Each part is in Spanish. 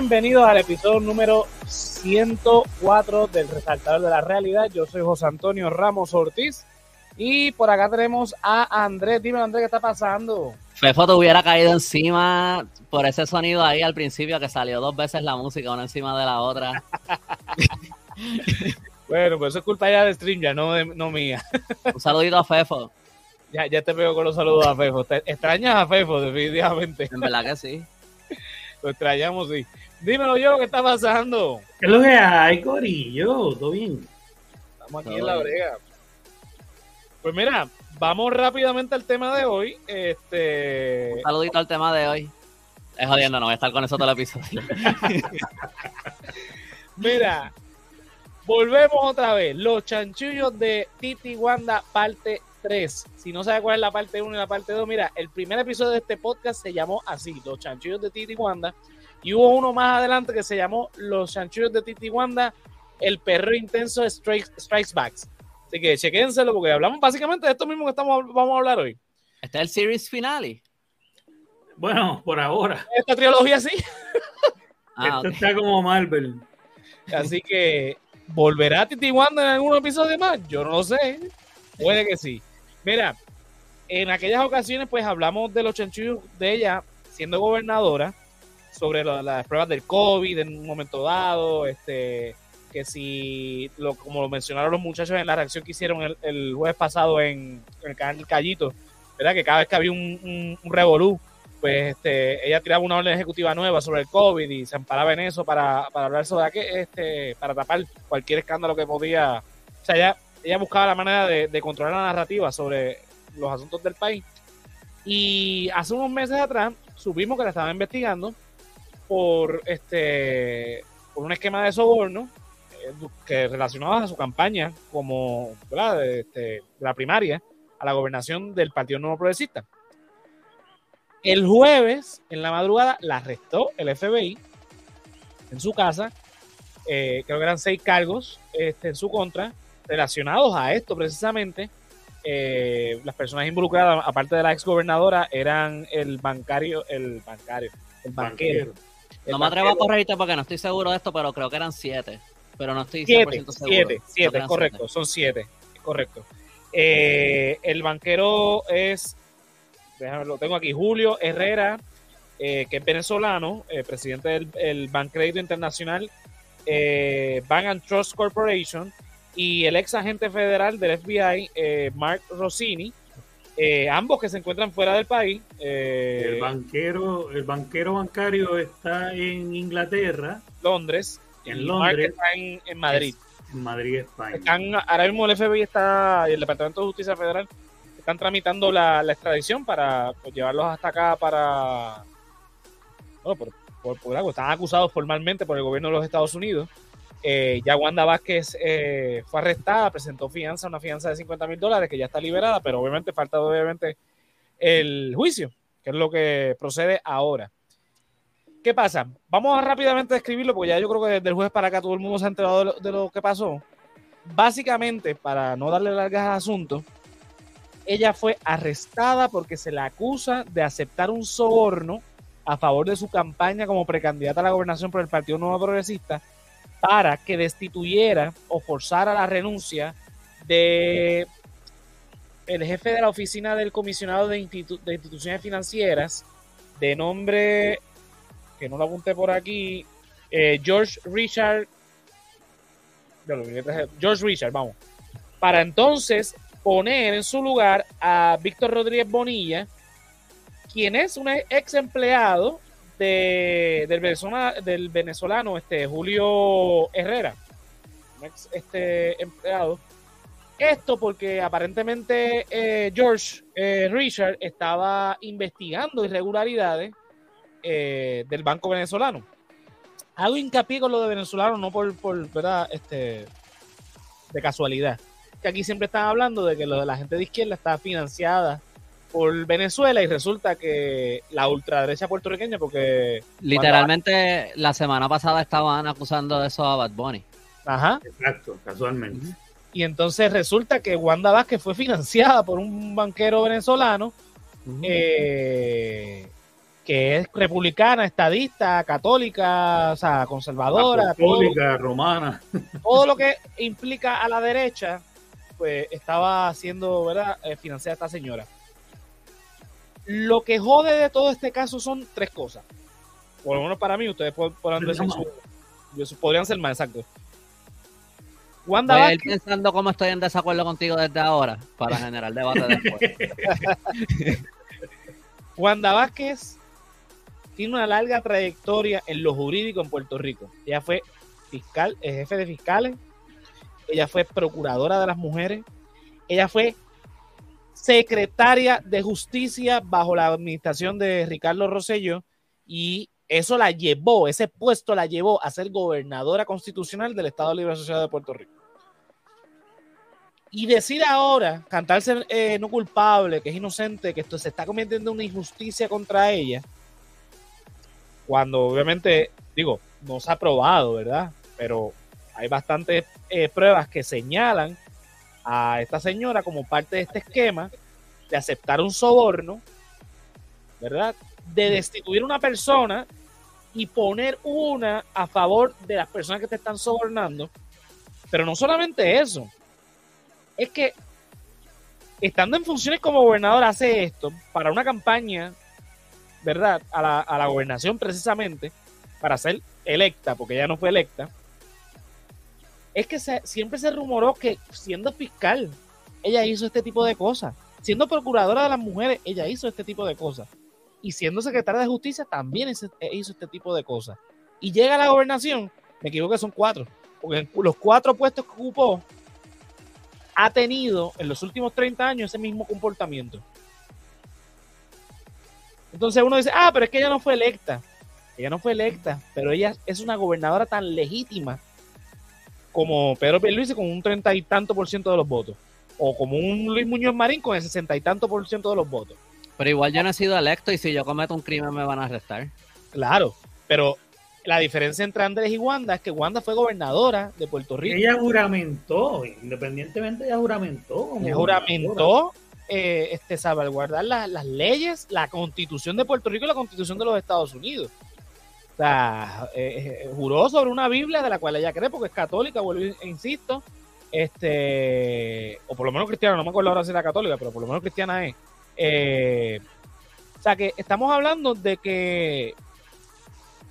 Bienvenidos al episodio número 104 del Resaltador de la Realidad. Yo soy José Antonio Ramos Ortiz y por acá tenemos a Andrés. Dime, Andrés, ¿qué está pasando? Fefo te hubiera caído encima por ese sonido ahí al principio que salió dos veces la música, una encima de la otra. bueno, pues eso es culpa ya de stream, ya no, no mía. Un saludito a Fefo. Ya, ya te veo con los saludos a Fefo. ¿Te extrañas a Fefo, definitivamente? En verdad que sí. Lo extrañamos, sí. Dímelo yo, ¿qué está pasando? ¿Qué es lo que hay, Corillo? ¿Todo bien? Estamos aquí en la brega. Pues mira, vamos rápidamente al tema de hoy. Este... Un saludito al tema de hoy. Es jodiendo, no voy a estar con eso todo el episodio. mira, volvemos otra vez. Los chanchullos de Titi Wanda, parte 3. Si no sabe cuál es la parte 1 y la parte 2, mira, el primer episodio de este podcast se llamó así, Los chanchullos de Titi Wanda. Y hubo uno más adelante que se llamó Los chanchullos de Titi Wanda, el perro intenso de Strikes, Strikes Backs. Así que chequénselo porque hablamos básicamente de esto mismo que estamos, vamos a hablar hoy. ¿Este es el series finale? Bueno, por ahora. Esta trilogía sí. Ah, Esto está como Marvel. Así que, ¿volverá Titi Wanda en algún episodio más? Yo no lo sé. Puede que sí. Mira, en aquellas ocasiones, pues hablamos de los chanchullos de ella siendo gobernadora, sobre las pruebas del COVID en un momento dado, este, que si, lo, como lo mencionaron los muchachos en la reacción que hicieron el, el jueves pasado en, el canal Callito, ¿verdad? Que cada vez que había un, revolú, pues este, ella tiraba una orden ejecutiva nueva sobre el COVID y se amparaba en eso para, para hablar sobre qué, este, para tapar cualquier escándalo que podía. O sea, ella, ella buscaba la manera de, de controlar la narrativa sobre los asuntos del país. Y hace unos meses atrás supimos que la estaban investigando por este por un esquema de soborno eh, que relacionaba a su campaña como De, este, la primaria a la gobernación del Partido Nuevo Progresista. El jueves, en la madrugada, la arrestó el FBI en su casa. Eh, creo que eran seis cargos este, en su contra relacionados a esto precisamente. Eh, las personas involucradas, aparte de la ex gobernadora, eran el bancario, el bancario, el banquero no me atrevo a corregirte porque no estoy seguro de esto, pero creo que eran siete. Pero no estoy 100% siete, seguro. Siete, siete, correcto, son siete, correcto. Eh, el banquero es, déjame, lo tengo aquí, Julio Herrera, eh, que es venezolano, eh, presidente del el Bancrédito Internacional, Bank and Trust Corporation, y el ex agente federal del FBI, Mark Rossini, eh, ambos que se encuentran fuera del país. Eh, el banquero, el banquero bancario está en Inglaterra, Londres, en Londres, está en, Madrid. en Madrid, España. Están, ahora mismo el FBI está y el Departamento de Justicia Federal están tramitando la, extradición para pues, llevarlos hasta acá para bueno, por, por algo. Están acusados formalmente por el gobierno de los Estados Unidos eh, ya Wanda Vázquez eh, fue arrestada, presentó fianza, una fianza de 50 mil dólares que ya está liberada, pero obviamente falta obviamente el juicio, que es lo que procede ahora. ¿Qué pasa? Vamos a rápidamente describirlo, porque ya yo creo que desde el jueves para acá todo el mundo se ha enterado de lo, que pasó. Básicamente, para no darle largas al asunto, ella fue arrestada porque se la acusa de aceptar un soborno a favor de su campaña como precandidata a la gobernación por el Partido Nuevo Progresista para que destituyera o forzara la renuncia de el jefe de la oficina del comisionado de, instituciones financieras de nombre que no lo apunté por aquí eh, George Richard George Richard vamos para entonces poner en su lugar a Víctor Rodríguez Bonilla quien es un ex empleado del, del venezolano este, Julio Herrera, este empleado. Esto porque aparentemente eh, George eh, Richard estaba investigando irregularidades eh, del Banco Venezolano. Hago hincapié con lo de venezolano, no por, por ¿verdad? Este, de casualidad. Que aquí siempre están hablando de que lo de la gente de izquierda está financiada por Venezuela y resulta que la ultraderecha puertorriqueña, porque... Literalmente la semana pasada estaban acusando de eso a Bad Bunny. Ajá. Exacto, casualmente. Y entonces resulta que Wanda Vázquez fue financiada por un banquero venezolano eh, que es republicana, estadista, católica, o sea, conservadora, católica, romana. Todo lo que implica a la derecha, pues estaba haciendo, ¿verdad?, eh, financiar a esta señora. Lo que jode de todo este caso son tres cosas. Por lo menos para mí, ustedes podrán decir su, podrían ser más exactos. Wanda Voy a ir pensando cómo estoy en desacuerdo contigo desde ahora para generar debate después. Wanda Vázquez tiene una larga trayectoria en lo jurídico en Puerto Rico. Ella fue fiscal, eh, jefe de fiscales, ella fue procuradora de las mujeres, ella fue secretaria de justicia bajo la administración de Ricardo Rosello y eso la llevó, ese puesto la llevó a ser gobernadora constitucional del Estado Libre Asociado de Puerto Rico. Y decir ahora, cantarse eh, no culpable, que es inocente, que esto se está cometiendo una injusticia contra ella, cuando obviamente, digo, no se ha probado, ¿verdad? Pero hay bastantes eh, pruebas que señalan a esta señora como parte de este esquema de aceptar un soborno, ¿verdad? De destituir una persona y poner una a favor de las personas que te están sobornando. Pero no solamente eso, es que estando en funciones como gobernador hace esto para una campaña, ¿verdad? A la, a la gobernación precisamente, para ser electa, porque ella no fue electa, es que siempre se rumoró que siendo fiscal, ella hizo este tipo de cosas. Siendo procuradora de las mujeres, ella hizo este tipo de cosas. Y siendo secretaria de justicia, también hizo este tipo de cosas. Y llega a la gobernación, me equivoco son cuatro, porque los cuatro puestos que ocupó ha tenido en los últimos 30 años ese mismo comportamiento. Entonces uno dice, ah, pero es que ella no fue electa. Ella no fue electa, pero ella es una gobernadora tan legítima como Pedro Pierluisi con un treinta y tanto por ciento de los votos. O como un Luis Muñoz Marín con el sesenta y tanto por ciento de los votos. Pero igual yo no he sido electo y si yo cometo un crimen me van a arrestar. Claro, pero la diferencia entre Andrés y Wanda es que Wanda fue gobernadora de Puerto Rico. Ella juramentó, independientemente ella juramentó. Ella juramentó eh, este, salvaguardar las leyes, la constitución de Puerto Rico y la constitución de los Estados Unidos. O sea, eh, eh, juró sobre una Biblia de la cual ella cree porque es católica, vuelvo e insisto. Este, o por lo menos cristiana, no me acuerdo ahora si era católica, pero por lo menos cristiana es. o sea que estamos hablando de que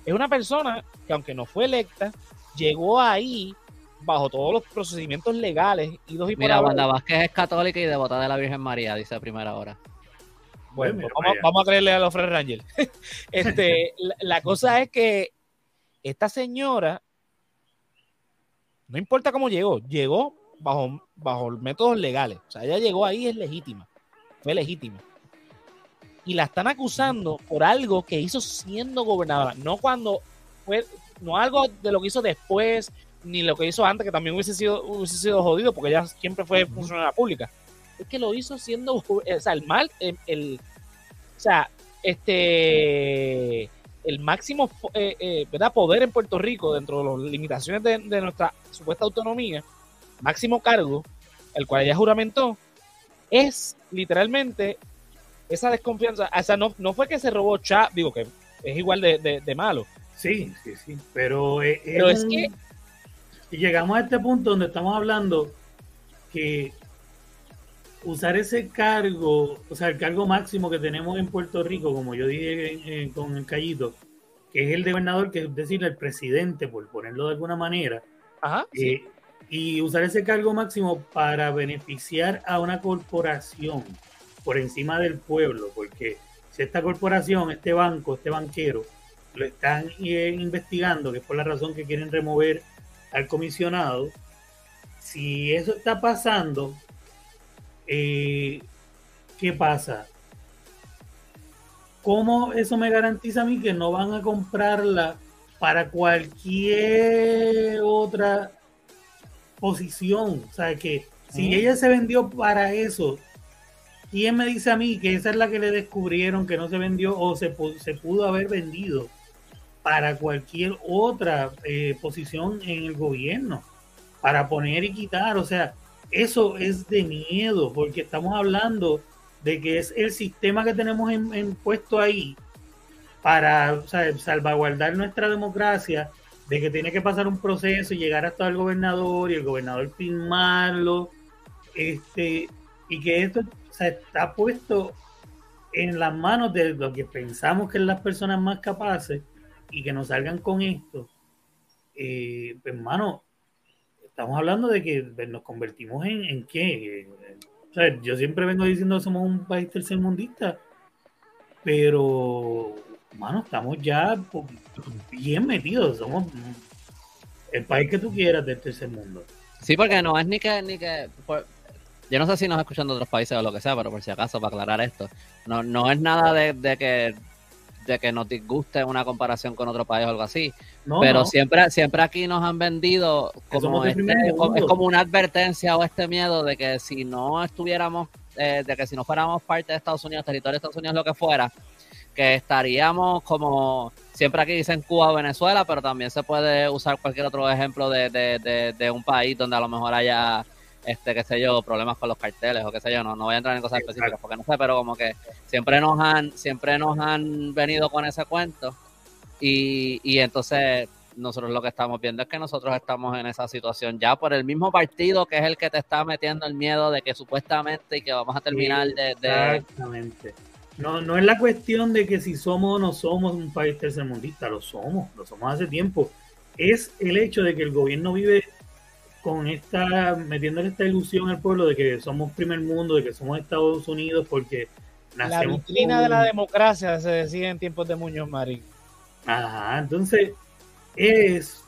es una persona que aunque no fue electa, llegó ahí bajo todos los procedimientos legales y dos y Mira, Wanda Vázquez es católica y devota de la Virgen María, dice a primera hora. Bueno, vamos, a creerle a los Fred Rangel. este, la, cosa es que esta señora, no importa cómo llegó, llegó bajo, bajo métodos legales. O sea, ella llegó ahí, es legítima. Fue legítima y la están acusando por algo que hizo siendo gobernadora, no cuando fue, no algo de lo que hizo después, ni lo que hizo antes, que también hubiese sido, hubiese sido jodido, porque ella siempre fue funcionaria pública. Es que lo hizo siendo, o sea, el mal, el, o sea, este, el máximo eh, eh, ¿verdad? poder en Puerto Rico, dentro de las limitaciones de, de nuestra supuesta autonomía, máximo cargo, el cual ella juramentó, es literalmente esa desconfianza, o sea, no, no fue que se robó chat, digo que es igual de, malo. Sí, sí, sí, pero, es, que... Y llegamos a este punto donde estamos hablando que usar ese cargo, o sea, el cargo máximo que tenemos en Puerto Rico, como yo dije con el Callito, que es el de gobernador, que es decir, el presidente, por ponerlo de alguna manera, eh, y usar ese cargo máximo para beneficiar a una corporación por encima del pueblo, porque si esta corporación, este banco, este banquero, lo están eh, investigando, que es por la razón que quieren remover al comisionado, si eso está pasando, eh, ¿qué pasa? ¿Cómo eso me garantiza a mí que no van a comprarla para cualquier otra posición? O sea, que si ella se vendió para eso, ¿Quién me dice a mí que esa es la que le descubrieron que no se vendió o se, se pudo haber vendido para cualquier otra eh, posición en el gobierno? Para poner y quitar, o sea, eso es de miedo porque estamos hablando de que es el sistema que tenemos en, puesto ahí para salvaguardar nuestra democracia, de que tiene que pasar un proceso y llegar hasta el gobernador y el gobernador firmarlo, este, y que esto está puesto en las manos de lo que pensamos que son las personas más capaces y que nos salgan con esto, eh, pues, hermano, estamos hablando de que pues, nos convertimos en, en qué. yo siempre vengo diciendo que somos un país tercermundista, pero, hermano, estamos ya bien metidos, somos el país que tú quieras del tercer mundo. Sí, porque no es ni que, ni que yo no sé si nos escuchan de otros países o lo que sea, pero por si acaso, para aclarar esto, no, no es nada de, que de que nos disguste una comparación con otro país o algo así. pero siempre siempre aquí nos han vendido como este, es como una advertencia o este miedo de que si no estuviéramos, eh, de que si no fuéramos parte de Estados Unidos, territorio de Estados Unidos, lo que fuera, que estaríamos como siempre aquí dicen Cuba o Venezuela, pero también se puede usar cualquier otro ejemplo de, de, de un país donde a lo mejor haya este, qué sé yo, problemas con los carteles o qué sé yo, no, no voy a entrar en cosas específicas porque no sé, pero como que siempre nos han, siempre nos han venido con ese cuento y, y entonces nosotros lo que estamos viendo es que nosotros estamos en esa situación ya por el mismo partido que es el que te está metiendo el miedo de que supuestamente y que vamos a terminar de, Exactamente. No, no es la cuestión de que si somos o no somos un país tercermundista, lo somos, lo somos hace tiempo. Es el hecho de que el gobierno vive con esta, metiéndole esta ilusión al pueblo de que somos primer mundo, de que somos Estados Unidos, porque La vitrina de la democracia se decía en tiempos de Muñoz Marín. Ajá, entonces es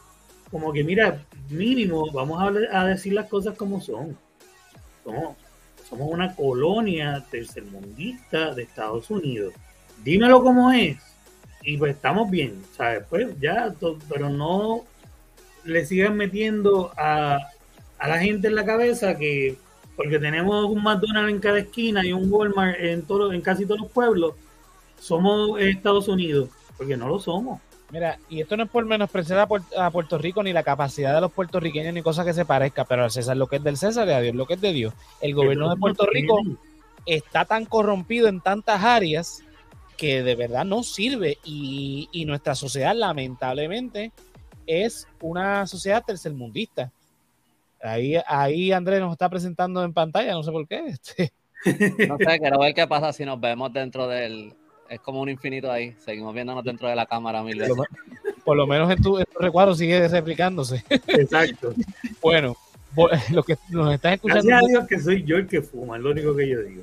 como que, mira, mínimo, vamos a, a decir las cosas como son. Somos, somos una colonia tercermundista de Estados Unidos. Dímelo como es. Y pues estamos bien, ¿sabes? Pues ya, pero no le sigan metiendo a, la gente en la cabeza que porque tenemos un McDonald's en cada esquina y un Walmart en todo, en casi todos los pueblos, somos Estados Unidos, porque no lo somos. Mira, y esto no es por menospreciar a, Puerto Rico ni la capacidad de los puertorriqueños ni cosa que se parezca, pero al César lo que es del César y a Dios lo que es de Dios. El gobierno de Puerto Rico está tan corrompido en tantas áreas que de verdad no sirve y, y nuestra sociedad lamentablemente es una sociedad tercermundista. Ahí, ahí Andrés nos está presentando en pantalla, no sé por qué. Este. No sé, quiero ver qué pasa si nos vemos dentro del. Es como un infinito ahí. Seguimos viéndonos dentro de la cámara mil veces. Por lo menos en tu, recuadro sigue replicándose. Exacto. bueno, lo que nos estás escuchando. Gracias a Dios que soy yo el que fuma, es lo único que yo digo.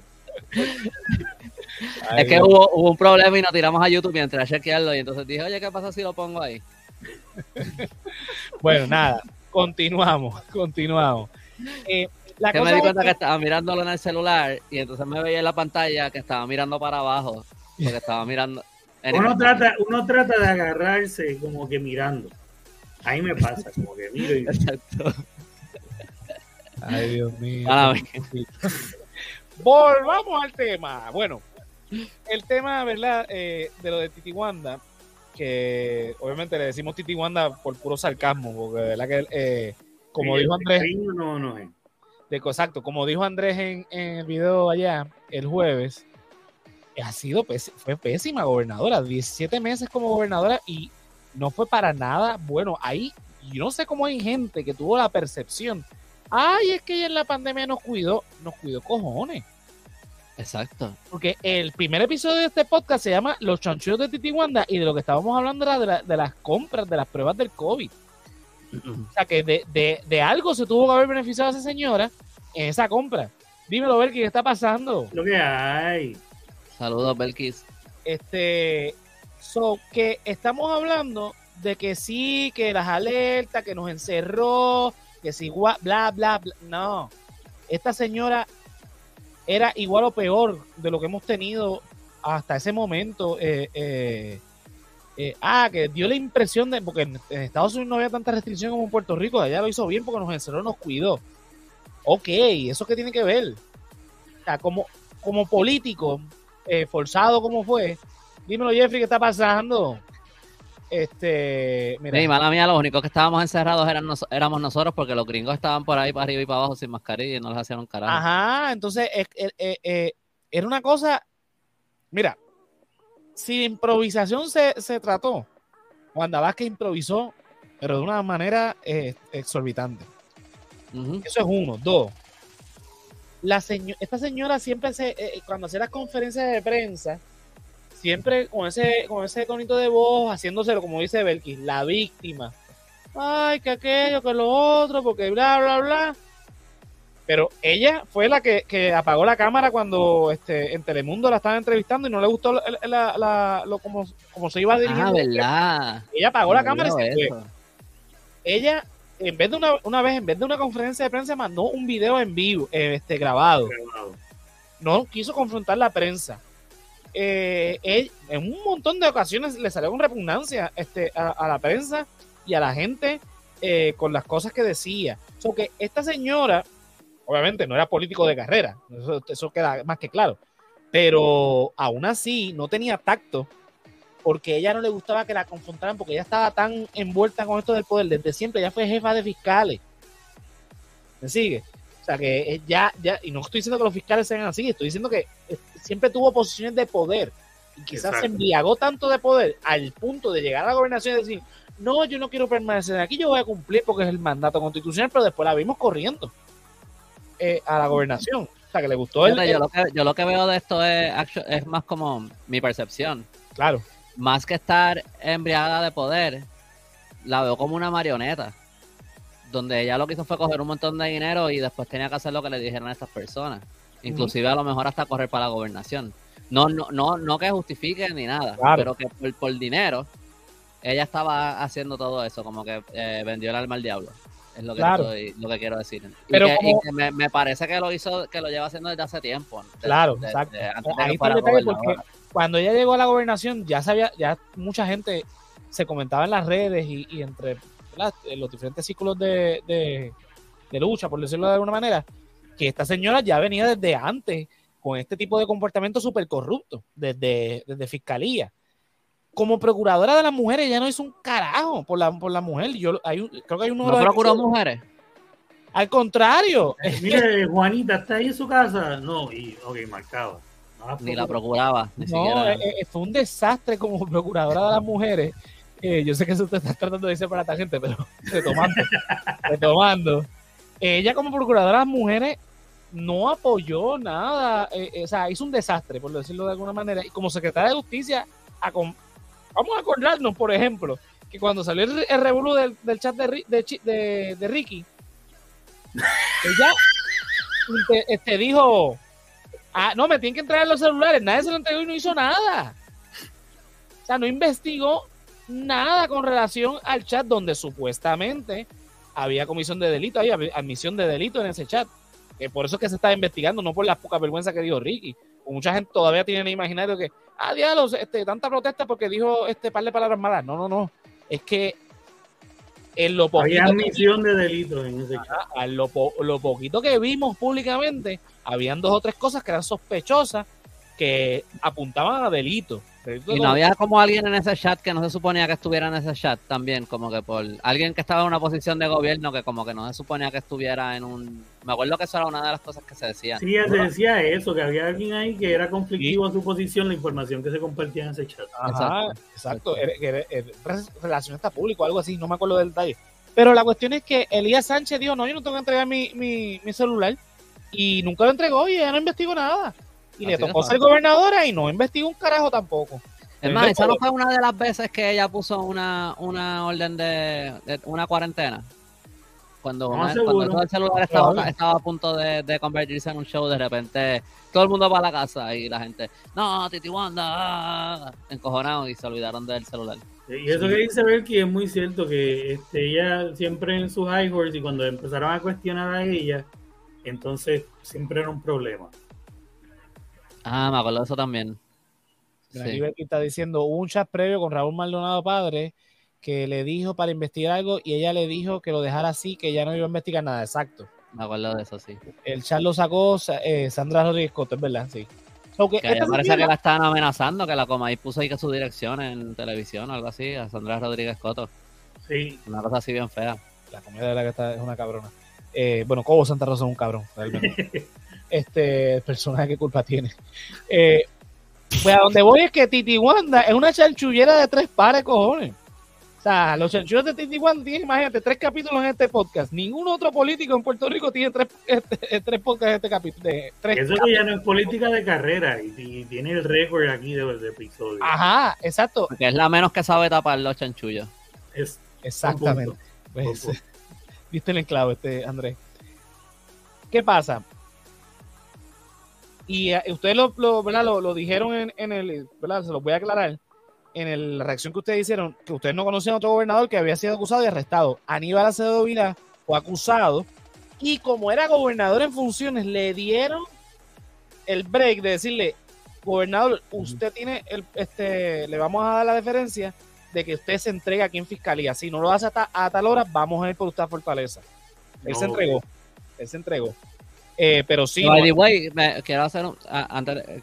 es que hubo, hubo, un problema y nos tiramos a YouTube mientras chequearlo y entonces dije, oye, ¿qué pasa si lo pongo ahí? bueno, nada, continuamos, continuamos. Eh, la que me di cuenta que... estaba mirándolo en el celular y entonces me veía en la pantalla que estaba mirando para abajo, porque estaba mirando... Uno trata, uno trata de agarrarse como que mirando. Ahí me pasa, como que miro y... Exacto. Ay, Dios mío. Volvamos al tema. Bueno, el tema, ¿verdad? Eh, de lo de Titi Wanda que obviamente le decimos Titi Wanda por puro sarcasmo, porque de verdad que, eh, como dijo Andrés, no, no es. De, exacto, como dijo Andrés en, el video allá el jueves, ha sido fue pésima gobernadora, 17 meses como gobernadora y no fue para nada bueno. Ahí, yo no sé cómo hay gente que tuvo la percepción, ay, es que ella en la pandemia nos cuidó, nos cuidó cojones. Exacto. Porque el primer episodio de este podcast se llama Los chanchullos de Titi Wanda y de lo que estábamos hablando era de, las compras, de las pruebas del COVID. o sea que de, algo se tuvo que haber beneficiado a esa señora en esa compra. Dímelo, Belkis, ¿qué está pasando? Lo que hay. Saludos, Belkis. Este, so que estamos hablando de que sí, que las alertas, que nos encerró, que si bla, bla, bla. No, esta señora era igual o peor de lo que hemos tenido hasta ese momento. Eh, eh, eh, ah, que dio la impresión de, porque en, Estados Unidos no había tanta restricción como en Puerto Rico, allá lo hizo bien porque nos encerró, nos cuidó. Ok, ¿eso qué tiene que ver? Como, como político, forzado como fue, dímelo Jeffrey, ¿qué está pasando? Este, mira. mala mía, los únicos que estábamos encerrados eran éramos nosotros porque los gringos estaban por ahí para arriba y para abajo sin mascarilla y no les hacían un carajo. Ajá, entonces eh, eh, era una cosa, mira, si improvisación se, se trató, Wanda Vázquez improvisó, pero de una manera eh, exorbitante. Eso es uno. Dos, la esta señora siempre se, eh, cuando hacía las conferencias de prensa, siempre con ese, con ese tonito de voz, haciéndoselo, como dice Belkis, la víctima. Ay, que aquello, que lo otro, porque bla, bla, bla. Pero ella fue la que, apagó la cámara cuando este, en Telemundo la estaban entrevistando y no le gustó la, lo, como, se iba a dirigir. Ah, verdad. Ella apagó la cámara y se fue. Ella en vez de una, una vez, en vez de una conferencia de prensa, mandó un video en vivo, eh, este, grabado. No quiso confrontar la prensa. Eh, en un montón de ocasiones le salió con repugnancia este, a, la prensa y a la gente eh, con las cosas que decía. So que esta señora, obviamente no era político de carrera, eso queda más que claro, pero aún así no tenía tacto porque ella no le gustaba que la confrontaran, porque ella estaba tan envuelta con esto del poder desde siempre, ella fue jefa de fiscales. ¿Me sigue? Sea que ya, ya, y no estoy diciendo que los fiscales sean así, estoy diciendo que siempre tuvo posiciones de poder y quizás se embriagó tanto de poder al punto de llegar a la gobernación y decir, no, yo no quiero permanecer aquí, yo voy a cumplir porque es el mandato constitucional, pero después la vimos corriendo eh, a la gobernación. O sea, que le gustó el, yo, lo que, yo lo que veo de esto es, es más como mi percepción. Claro más que estar embriagada de poder, la veo como una marioneta. Donde ella lo que hizo fue coger un montón de dinero y después tenía que hacer lo que le dijeron a estas personas. Inclusive a lo mejor hasta correr para la gobernación. No, no, no, no que justifique ni nada, pero que por, dinero ella estaba haciendo todo eso, como que eh, vendió el alma al diablo. Es lo que, lo que quiero decir. Pero me, parece que lo hizo, que lo lleva haciendo desde hace tiempo. claro, exacto. Ahí está el porque cuando ella llegó a la gobernación, ya sabía, ya mucha gente se comentaba en las redes y, entre los diferentes círculos de, lucha, por decirlo de alguna manera, que esta señora ya venía desde antes con este tipo de comportamiento súper corrupto, desde, desde fiscalía. Como procuradora de las mujeres, ella no hizo un carajo por la, por la mujer. Yo hay creo que hay uno ¿No procuró mujeres? Al contrario. Mire, Juanita, ¿está ahí en su casa? No, y ok, marcaba. Ni la procuraba. Ni no, eh, eh, fue un desastre como procuradora de las mujeres. Eh, yo sé que eso usted está tratando de decir para esta gente, pero retomando, retomando. Ella como procuradora de las mujeres no apoyó nada, o sea, hizo un desastre, por decirlo de alguna manera. Y como secretaria de justicia, vamos a acordarnos, por ejemplo, que cuando salió el, el del, chat de, de, de, Ricky, ella te, este, dijo, Ah, no, me tienen que entregar los celulares. Nadie se lo entregó y no hizo nada. O sea, no investigó nada con relación al chat donde supuestamente había comisión de delito, había admisión de delito en ese chat. Que por eso es que se está investigando, no por la poca vergüenza que dijo Ricky. mucha gente todavía tiene el imaginario que, ah, diablos, este, tanta protesta porque dijo este par de palabras malas. No, no, no. Es que en lo poquito. Había admisión de delito en ese chat. lo, lo poquito que vimos públicamente, habían dos o tres cosas que eran sospechosas que apuntaban a delito. Y no había como alguien en ese chat que no se suponía que estuviera en ese chat también, como que por alguien que estaba en una posición de gobierno que como que no se suponía que estuviera en un... Me acuerdo que eso era una de las cosas que se decía. Sí, se decía eso, que había alguien ahí que era conflictivo a su posición, la información que se compartía en ese chat. Ajá, exacto, relación está público, algo así, no me acuerdo del detalle. Pero la cuestión es que Elías Sánchez dijo, no, yo no tengo que entregar mi, mi, mi celular y nunca lo entregó y ella no investigó nada. Y le tocó ser gobernadora y no investigó un carajo tampoco. Es más, esa no fue una de las veces que ella puso una, una orden de, una cuarentena. Cuando, cuando el celular estaba, estaba, a punto de, convertirse en un show, de repente todo el mundo va a la casa y la gente, no, Titi Wanda, ah", encojonado y se olvidaron del celular. Y eso que dice Berky es muy cierto, que este, ella siempre en sus high horse y cuando empezaron a cuestionar a ella, entonces siempre era un problema. Ah, me acuerdo de eso también. Sí. está diciendo un chat previo con Raúl Maldonado padre que le dijo para investigar algo y ella le dijo que lo dejara así, que ya no iba a investigar nada, exacto. Me acuerdo de eso, sí. El chat lo sacó eh, Sandra Rodríguez Coto, es verdad, sí. que parece que la estaban amenazando, que la coma y puso ahí que su dirección en televisión o algo así, a Sandra Rodríguez Coto. Sí. Una cosa así bien fea. La comedia de la que está es una cabrona. Eh, bueno, Cobo Santa Rosa es un cabrón, este personaje que culpa tiene. Eh, Pues a donde voy es que Titi Wanda es una chanchullera de tres pares, cojones. O sea, los chanchullos de Titi Wanda tienen, imagínate, tres capítulos en este podcast. Ningún otro político en Puerto Rico tiene tres, este, tres podcasts en este capítulo. Eso que ya no es política de carrera y, tiene el récord aquí de, de episodios. Ajá, exacto. Porque es la menos que sabe tapar los chanchullos. Es, Exactamente. Pues, viste el enclavo este, Andrés. ¿Qué pasa? Y eh, ustedes lo, lo, dijeron en, el, ¿verdad? Se los voy a aclarar, en la reacción que ustedes hicieron, que ustedes no conocían a otro gobernador que había sido acusado y arrestado. Aníbal Acevedo Vila fue acusado y como era gobernador en funciones, le dieron el break de decirle, gobernador, usted tiene el, este, le vamos a dar la deferencia de que usted se entregue aquí en fiscalía. Si no lo hace a, tal hora, vamos a ir por usted a Fortaleza. Él se entregó. Él se entregó. Eh, pero sí. quiero, hacer un,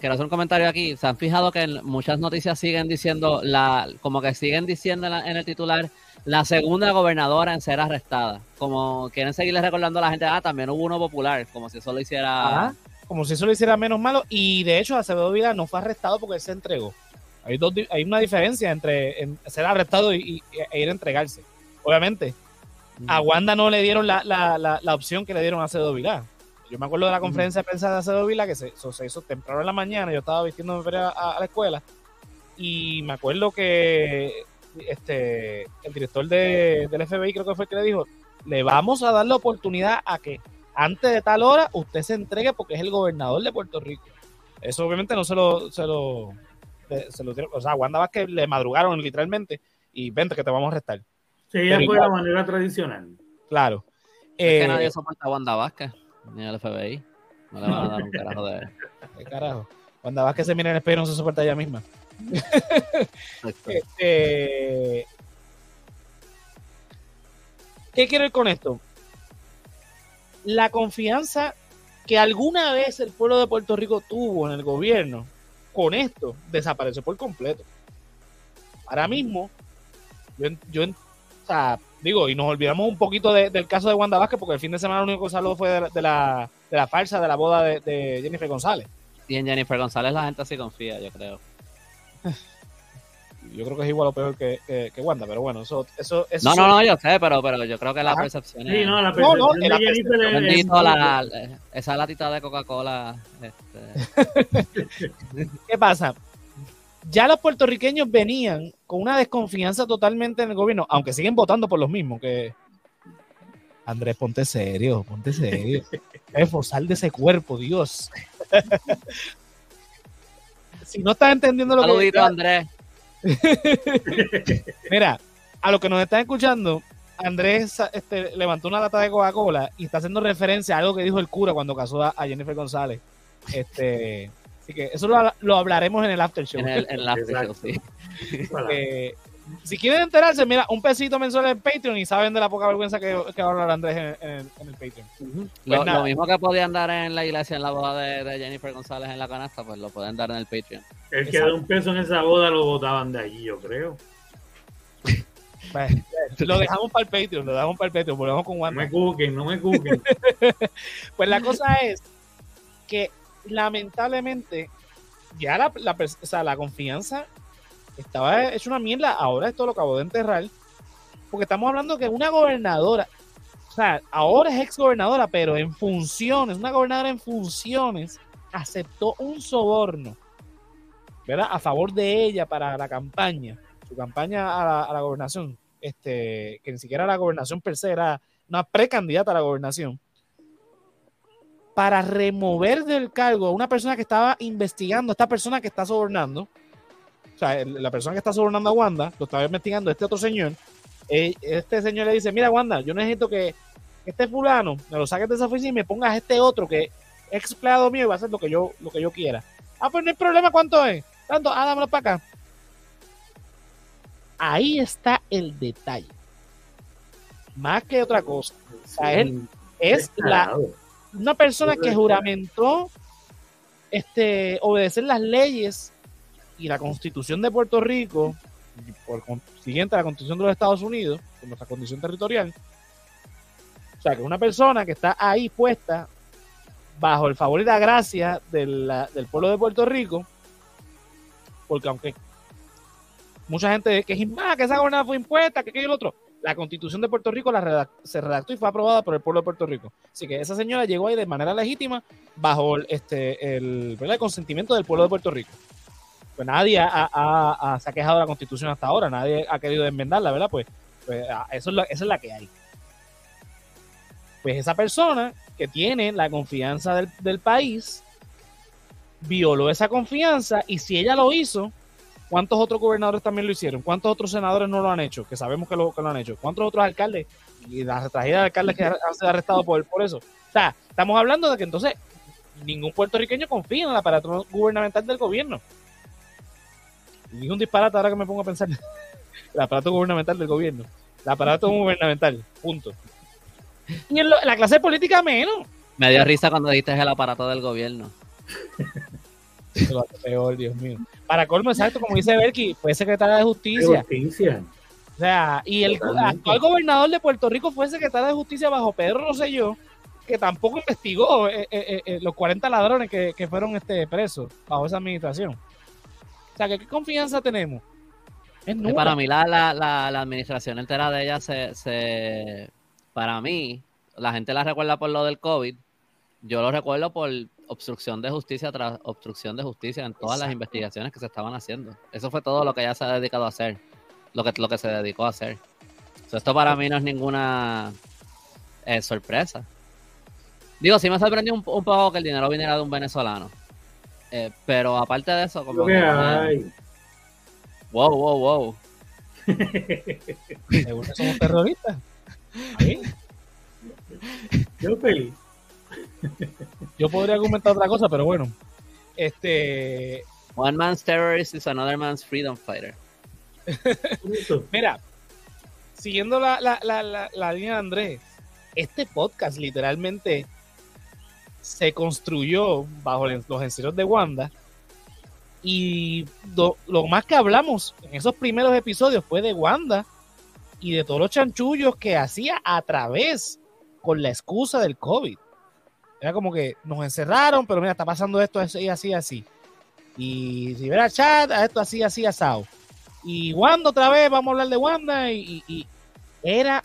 quiero hacer un comentario aquí. Se han fijado que muchas noticias siguen diciendo, la como que siguen diciendo en, el titular, la segunda gobernadora en ser arrestada. Como quieren seguirle recordando a la gente, ah, también hubo uno popular, como si eso lo hiciera. como si eso lo hiciera menos malo. Y de hecho, Acevedo Vida no fue arrestado porque él se entregó. Hay, dos, hay una diferencia entre ser arrestado y, e ir a entregarse. Obviamente, a Wanda no le dieron la, la, la, opción que le dieron a Acedo Vilá. Yo me acuerdo de la conferencia de prensa de Acedo Vila que se, se, hizo temprano en la mañana. Yo estaba vistiéndome a, a, la escuela y me acuerdo que este el director de, del FBI, creo que fue el que le dijo: Le vamos a dar la oportunidad a que antes de tal hora usted se entregue porque es el gobernador de Puerto Rico. Eso obviamente no se lo, se lo, se lo o sea, Wanda Vázquez le madrugaron literalmente y vente que te vamos a arrestar. Sí, ella fue la manera tradicional. Claro. Es que eh, nadie soporta a Wanda Vázquez, ni al FBI. No le van a dar un carajo de... ¿Qué carajo? Wanda Vázquez se mira en el espejo y no se soporta ella misma. este... ¿Qué quiero ir con esto? La confianza que alguna vez el pueblo de Puerto Rico tuvo en el gobierno con esto desapareció por completo. Ahora mismo, yo, yo o sea, digo, y nos olvidamos un poquito del caso de Wanda Vázquez, porque el fin de semana lo único que salió fue de, la, de la farsa de la boda de, Jennifer González. Y en Jennifer González la gente sí confía, yo creo. Yo creo que es igual o peor que, que, Wanda, pero bueno, eso... eso, no, no, no, yo sé, pero, pero yo creo que la percepción es... Sí, no, la percepción no, no, la Jennifer esa latita de Coca-Cola... Este... ¿Qué pasa? ya los puertorriqueños venían con una desconfianza totalmente en el gobierno, aunque siguen votando por los mismos, que Andrés, ponte serio, ponte serio. Esforzar de ese cuerpo, Dios. si no estás entendiendo lo Saludito, que... Andrés. Mira, a los que nos están escuchando, Andrés este, levantó una lata de Coca-Cola y está haciendo referencia a algo que dijo el cura cuando casó a, a Jennifer González. Este, Así que eso lo, hablaremos en el after show. En el, after show, sí. Eh, si quieren enterarse, mira, un pesito mensual en Patreon y saben de la poca vergüenza que, que va a hablar Andrés en, el, Patreon. Pues lo, mismo que podían dar en la iglesia en la boda de, Jennifer González en la canasta, pues lo pueden dar en el Patreon. El que da un peso en esa boda lo votaban de allí, yo creo. Pues, lo dejamos para el Patreon, lo dejamos para el Patreon, volvemos con Wanda. No me cuquen, no me cuquen. pues la cosa es que lamentablemente, ya la, la, confianza estaba hecho una mierda. Ahora esto lo acabo de enterrar. Porque estamos hablando que una gobernadora, o sea, ahora es ex gobernadora, pero en funciones, una gobernadora en funciones, aceptó un soborno, ¿verdad? A favor de ella para la campaña, su campaña a la, a la gobernación, este, que ni siquiera la gobernación per se era una precandidata a la gobernación para remover del cargo a una persona que estaba investigando, a esta persona que está sobornando, o sea, la persona que está sobornando a Wanda, lo estaba investigando este otro señor, eh, este señor le dice, mira Wanda, yo necesito que este fulano me lo saques de esa oficina y me pongas este otro que es empleado mío y va a hacer lo que yo, lo que yo quiera. Ah, pues no hay problema, ¿cuánto es? Tanto, ah, dámelo para acá. Ahí está el detalle. Más que otra cosa. Él es la, una persona que juramentó este, obedecer las leyes y la constitución de Puerto Rico, por consiguiente a la constitución de los Estados Unidos, con nuestra condición territorial. O sea, que una persona que está ahí puesta bajo el favor y la gracia del pueblo de Puerto Rico, porque aunque mucha gente que es ah, que esa gobernada fue impuesta, que aquello y el otro, la constitución de Puerto Rico la se redactó y fue aprobada por el pueblo de Puerto Rico. Así que esa señora llegó ahí de manera legítima bajo este, el, el consentimiento del pueblo de Puerto Rico. Pues nadie ha, se ha quejado de la constitución hasta ahora, nadie ha querido enmendarla, ¿verdad? Pues, pues ah, eso es la, esa es la que hay. Pues esa persona que tiene la confianza del, del país violó esa confianza y si ella lo hizo, ¿cuántos otros gobernadores también lo hicieron? ¿Cuántos otros senadores no lo han hecho? Que sabemos que lo, que lo han hecho. ¿Cuántos otros alcaldes? Y la tragedia de alcaldes que han sido arrestados por, por eso. O sea, estamos hablando de que entonces ningún puertorriqueño confía en el aparato gubernamental del gobierno. Y un disparate ahora que me pongo a pensar. el aparato gubernamental del gobierno. El aparato gubernamental. Punto. Y en, la clase política menos. Me dio risa cuando dijiste el aparato del gobierno. peor, Dios mío. Para colmo, exacto, como dice Berky, fue secretaria de justicia. justicia. O sea, y el actual gobernador de Puerto Rico fue secretario de justicia bajo Pedro Rosselló, que tampoco investigó eh, eh, eh, los 40 ladrones que, fueron este, presos bajo esa administración. O sea, ¿qué, confianza tenemos? para mí la, la, la, administración entera de ella se, se, para mí, la gente la recuerda por lo del COVID, yo lo recuerdo por obstrucción de justicia tras obstrucción de justicia en todas las investigaciones que se estaban haciendo. Eso fue todo lo que ella se ha dedicado a hacer, lo que, lo que se dedicó a hacer. esto para mí no es ninguna eh, sorpresa. Digo, sí me sorprendió un, un, poco que el dinero viniera de un venezolano. Eh, pero aparte de eso, como que, Wow, wow, wow. Seguro somos terroristas. Yo feliz. Yo podría argumentar otra cosa, pero bueno. Este. One man's terrorist is another man's freedom fighter. Mira, siguiendo la, la, línea de Andrés, este podcast literalmente se construyó bajo los enceros de Wanda. Y lo, más que hablamos en esos primeros episodios fue de Wanda y de todos los chanchullos que hacía a través con la excusa del COVID. Era como que nos encerraron, pero mira, está pasando esto así, así, así. Y si el chat, esto así, así, asado. Y Wanda otra vez, vamos a hablar de Wanda. Y, era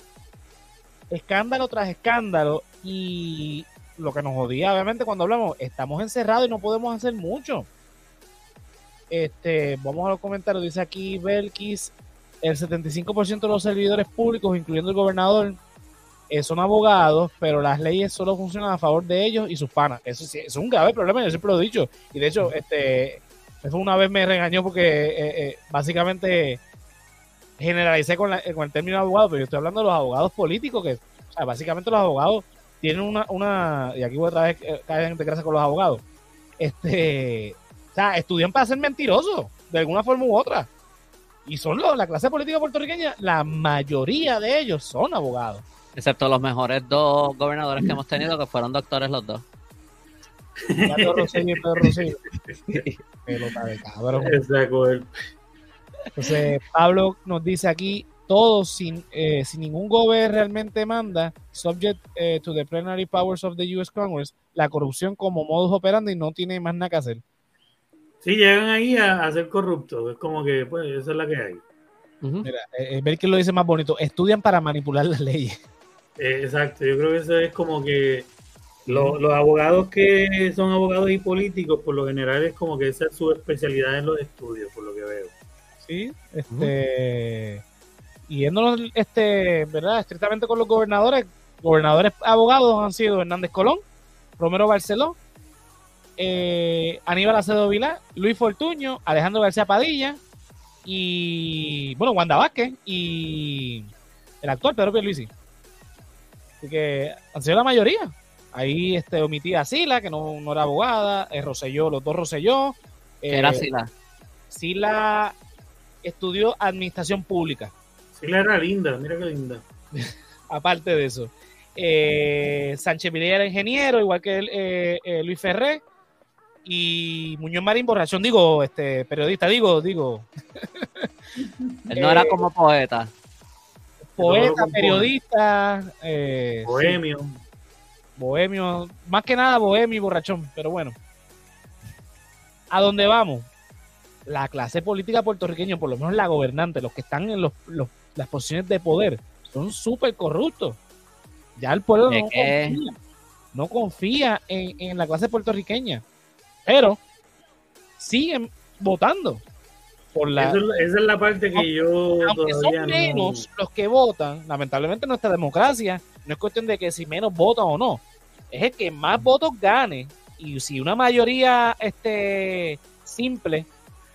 escándalo tras escándalo. Y lo que nos jodía, obviamente, cuando hablamos, estamos encerrados y no podemos hacer mucho. Este, vamos a los comentarios. Dice aquí Belkis: el 75% de los servidores públicos, incluyendo el gobernador, eh, son abogados, pero las leyes solo funcionan a favor de ellos y sus panas. Eso sí, es un grave problema, yo siempre lo he dicho. Y de hecho, este, eso una vez me regañó porque eh, eh, básicamente generalicé con, el término abogado, pero yo estoy hablando de los abogados políticos, que básicamente los abogados tienen una, una y aquí voy otra vez caer de gracia con los abogados, este, o sea, estudian para ser mentirosos, de alguna forma u otra. Y son los, la clase política puertorriqueña, la mayoría de ellos son abogados. Excepto los mejores dos gobernadores que hemos tenido, que fueron doctores los dos. Pelota de cabrón. Entonces, Pablo nos dice aquí, todos sin, eh, sin ningún gobierno realmente manda, subject eh, to the plenary powers of the US Congress, la corrupción como modus operandi no tiene más nada que hacer. Sí, llegan ahí a, ser corruptos, es como que, pues, esa es la que hay. Mira, eh, ver quién lo dice más bonito, estudian para manipular las leyes. Eh, exacto, yo creo que eso es como que los, abogados que son abogados y políticos, por lo general es como que esa es su especialidad en los estudios, por lo que veo. Sí, este. Yéndonos, este, ¿verdad? Estrictamente con los gobernadores, gobernadores abogados han sido Hernández Colón, Romero Barceló, eh, Aníbal Acedo Vilá, Luis Fortuño, Alejandro García Padilla y, bueno, Wanda Vázquez y el actor Pedro Pierluisi. Así que han sido la mayoría. Ahí este, omití a Sila, que no, era abogada, eh, Roselló, los dos Roselló. era eh, Sila? Sila estudió administración pública. Sila era linda, mira qué linda. Aparte de eso. Eh, Sánchez Vilella era ingeniero, igual que eh, Luis Ferré. Y Muñoz Marín Borrachón, digo, este periodista, digo, digo. Él no era como poeta poeta, periodista, eh, bohemio. Bohemio, más que nada bohemio y borrachón, pero bueno. ¿A dónde vamos? la clase política puertorriqueña, por lo menos la gobernante, los que están en los, las posiciones de poder, son súper corruptos. Ya el pueblo no confía, no confía en, en, la clase puertorriqueña, pero siguen votando. Por la, esa es la parte que yo. Aunque son menos los que votan, lamentablemente nuestra democracia no es cuestión de que si menos votan o no, es el que más votos gane. Y si una mayoría este, simple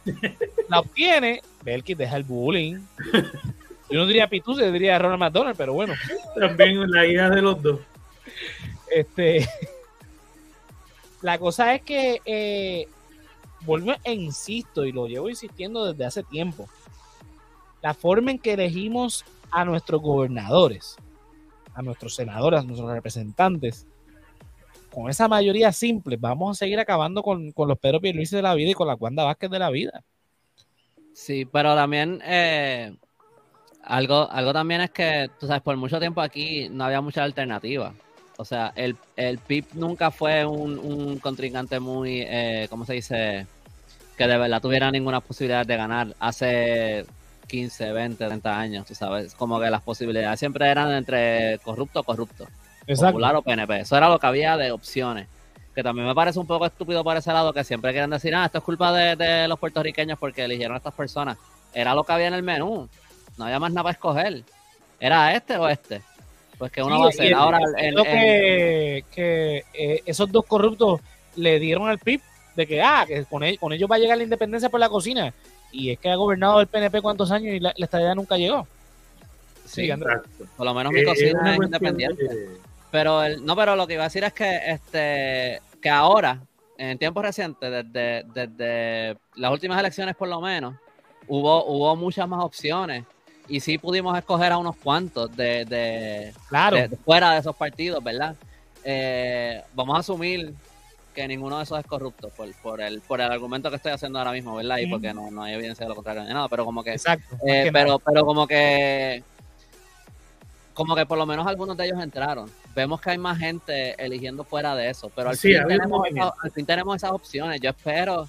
la obtiene, Belkis deja el bullying. Yo no diría Pitu, yo diría Ronald McDonald, pero bueno. También la idea de los dos. Este. La cosa es que eh, vuelvo e insisto, y lo llevo insistiendo desde hace tiempo. La forma en que elegimos a nuestros gobernadores, a nuestros senadores, a nuestros representantes, con esa mayoría simple, vamos a seguir acabando con, los Pedro Pierluisi de la vida y con la Wanda Vázquez de la vida. Sí, pero también eh, algo, algo también es que, tú sabes, por mucho tiempo aquí no había mucha alternativa. O sea, el, el PIB nunca fue un, contrincante muy, eh, ¿cómo se dice? Que de verdad tuviera ninguna posibilidad de ganar hace 15, 20, 30 años, tú sabes. Como que las posibilidades siempre eran entre corrupto o corrupto. Popular o PNP. Eso era lo que había de opciones. Que también me parece un poco estúpido por ese lado, que siempre quieren decir, ah, esto es culpa de, los puertorriqueños porque eligieron a estas personas. Era lo que había en el menú. No había más nada para escoger. ¿Era este o este? Pues que uno va a hacer. Ahora, que, que eh, esos dos corruptos le dieron al PIB de que, ah, que con, ellos va a llegar la independencia por la cocina. Y es que ha gobernado el PNP cuántos años y la, estadía nunca llegó. Sí, por lo menos mi eh, cocina es, independiente. Pero el, no, pero lo que iba a decir es que este que ahora, en tiempos recientes, desde, desde las últimas elecciones por lo menos, hubo, hubo muchas más opciones. Y sí pudimos escoger a unos cuantos de, de, claro. fuera de esos partidos, ¿verdad? Eh, vamos a asumir que ninguno de esos es corrupto por, por, el, por el argumento que estoy haciendo ahora mismo, ¿verdad? Y porque no, no hay evidencia de lo contrario ni nada, pero como que... Exacto. Eh, pero, pero como que como que por lo menos algunos de ellos entraron. Vemos que hay más gente eligiendo fuera de eso, pero al, fin, tenemos esas opciones. Yo espero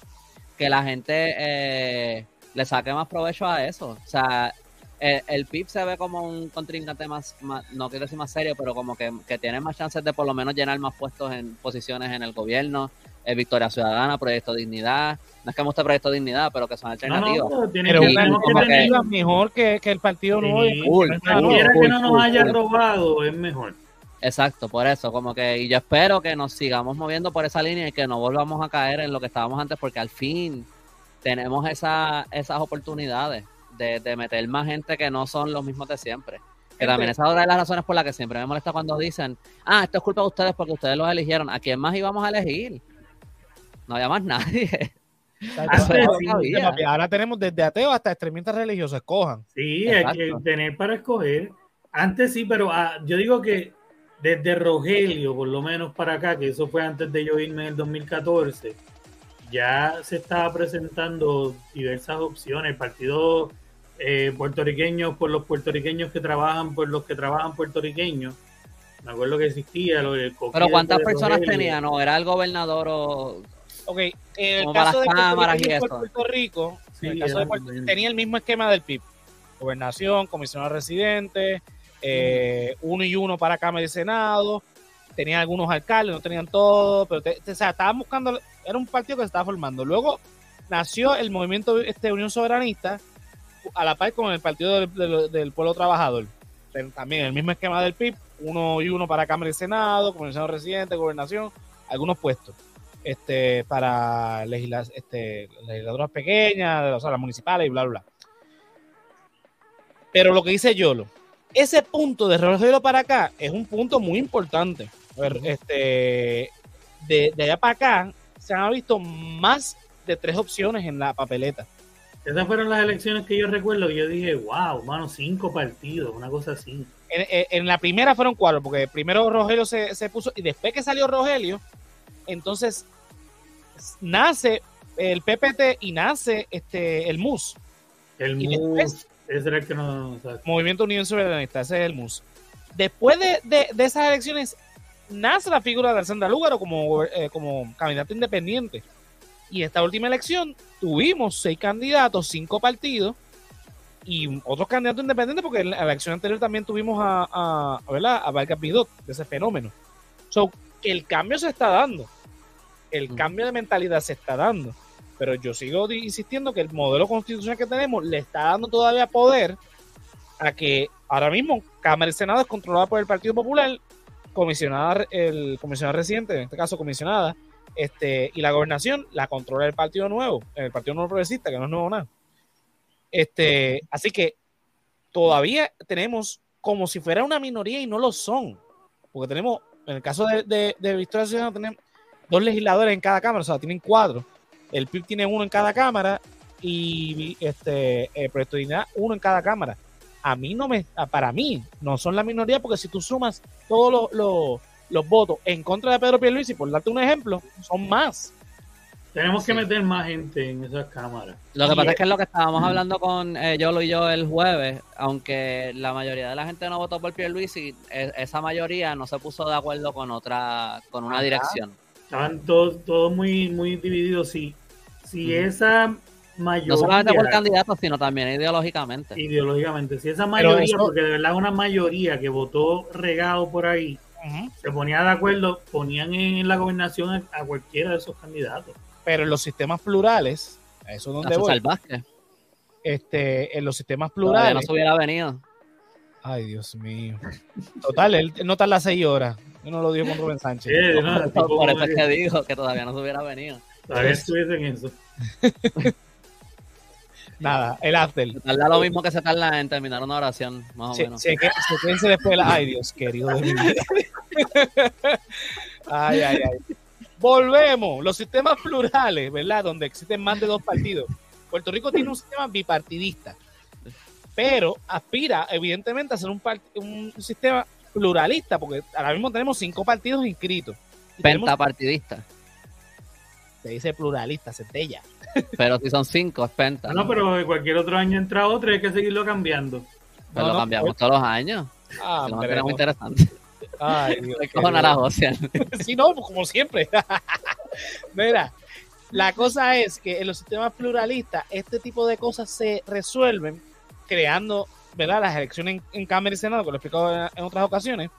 que la gente eh, le saque más provecho a eso. O sea, el, PIB se ve como un contrincante más, no quiero decir más serio, pero como que, que, tiene más chances de por lo menos llenar más puestos en posiciones en el gobierno. Victoria Ciudadana, Proyecto Dignidad. No es que me guste Proyecto Dignidad, pero que son alternativas. No, pero que mejor que, el Partido Nuevo. Cualquiera que no nos haya robado es mejor. Exacto, por eso, como que, y yo espero que nos sigamos moviendo por esa línea y que no volvamos a caer en lo que estábamos antes, porque al fin tenemos esa, esas oportunidades de, de meter más gente que no son los mismos de siempre. Que también esa es una de las razones por las que siempre me molesta cuando dicen, ah, esto es culpa de ustedes porque ustedes los eligieron. ¿A quién más íbamos a elegir? no había más nadie. ahora tenemos desde ateo hasta extremistas religiosos, escojan. Sí, hay que tener para escoger. Antes sí, pero ah, yo digo que desde Rogelio, por lo menos para acá, que eso fue antes de yo irme en el 2014, ya se estaba presentando diversas opciones. El partido eh, puertorriqueño por los puertorriqueños que trabajan por los que trabajan puertorriqueños. Me acuerdo que existía lo Pero ¿cuántas personas tenía? ¿No? ¿Era el gobernador o Ok, en el caso de Puerto, Rico, tenía el mismo esquema del PIB. Gobernación, comisionado residente, eh, uno y uno para Cámara y Senado. Tenía algunos alcaldes, no tenían todo, pero o sea, estaban buscando, era un partido que se estaba formando. Luego nació el movimiento este, Unión Soberanista a la par con el Partido del, Pueblo Trabajador. También el mismo esquema del PIB, uno y uno para Cámara y Senado, comisionado residente, gobernación, algunos puestos este, para legislar, este, legislaturas pequeñas, o sea, las municipales y bla, bla, bla. Pero lo que dice Yolo, ese punto de Rogelio para acá es un punto muy importante. ver, este, de, allá para acá se han visto más de tres opciones en la papeleta. Esas fueron las elecciones que yo recuerdo yo dije, wow, mano, cinco partidos, una cosa así. En, la primera fueron cuatro, porque primero Rogelio se, se, puso, y después que salió Rogelio, entonces nace el PPT y nace este el MUS. El MUS, ese era el que no. Movimiento Unión Soberanista, ese es el MUS. Después de, esas elecciones, nace la figura de Alessandra Lúgaro como, eh, como candidato independiente. Y esta última elección tuvimos seis candidatos, cinco partidos y otros candidatos independientes, porque en la elección anterior también tuvimos a, a, a, ¿verdad? a Vargas Bidot, de ese fenómeno. So, que el cambio se está dando. El cambio de mentalidad se está dando. Pero yo sigo insistiendo que el modelo constitucional que tenemos le está dando todavía poder a que ahora mismo Cámara y Senado es controlada por el Partido Popular, comisionada, el comisionado reciente, en este caso comisionada, este, y la gobernación la controla el Partido Nuevo, el Partido Nuevo Progresista, que no es nuevo nada. Este, así que todavía tenemos como si fuera una minoría y no lo son. Porque tenemos, en el caso de, de, de Victoria Ciudadana, tenemos dos legisladores en cada cámara, o sea, tienen cuatro. El PIB tiene uno en cada cámara y este el Proyecto de Dignidad uno en cada cámara. A mí no me, para mí, no son la minoría porque si tú sumas todos los, los votos en contra de Pedro Pierluisi, por darte un ejemplo, son más. Tenemos que meter más gente en esas cámaras. Lo que pasa es que es lo que estábamos hablando con eh, Yolo y yo el jueves, aunque la mayoría de la gente no votó por Pierluisi, e- esa mayoría no se puso de acuerdo con otra, con una Ajá. dirección. Estaban todos, todos muy, muy divididos. Si, si Ujú. esa mayoría, No solamente por candidatos, sino también ideológicamente. ideológicamente, si esa mayoría, eso- porque de verdad una mayoría que votó regado por ahí, se ponía de acuerdo, ponían en la gobernación a, a cualquiera de esos candidatos. Pero en los sistemas plurales, a eso es A donde voy, César Vázquez. este, en los sistemas Todavía plurales. no se hubiera venido. Ay, Dios mío. Total, él, no está las seis horas. Yo no lo digo con Rubén Sánchez. No, Por eso es que digo que todavía no se hubiera venido. todavía estuviese en eso. Nada, el after. Se tarda lo mismo que se tarda en terminar una oración, más o menos. se, se después de la. Ay, Dios querido de mi vida. Ay, ay, ay. Volvemos. Los sistemas plurales, ¿verdad? Donde existen más de dos partidos. Puerto Rico tiene un sistema bipartidista, pero aspira, evidentemente, a ser un, sistema pluralista, porque ahora mismo tenemos cinco partidos inscritos. Y tenemos- Pentapartidista. se dice pluralista, centella. Pero si son cinco, es penta. No, pero cualquier otro año entra otro y hay que seguirlo cambiando. Pero No, lo no, cambiamos todos los años. Ah, no tenemos no. interesante. Ay, Dios Me cojo a José. Sí, no, como siempre. Mira, la cosa es que en los sistemas pluralistas este tipo de cosas se resuelven creando, ¿verdad? Las elecciones en, en Cámara y Senado, que lo he explicado en, en otras ocasiones.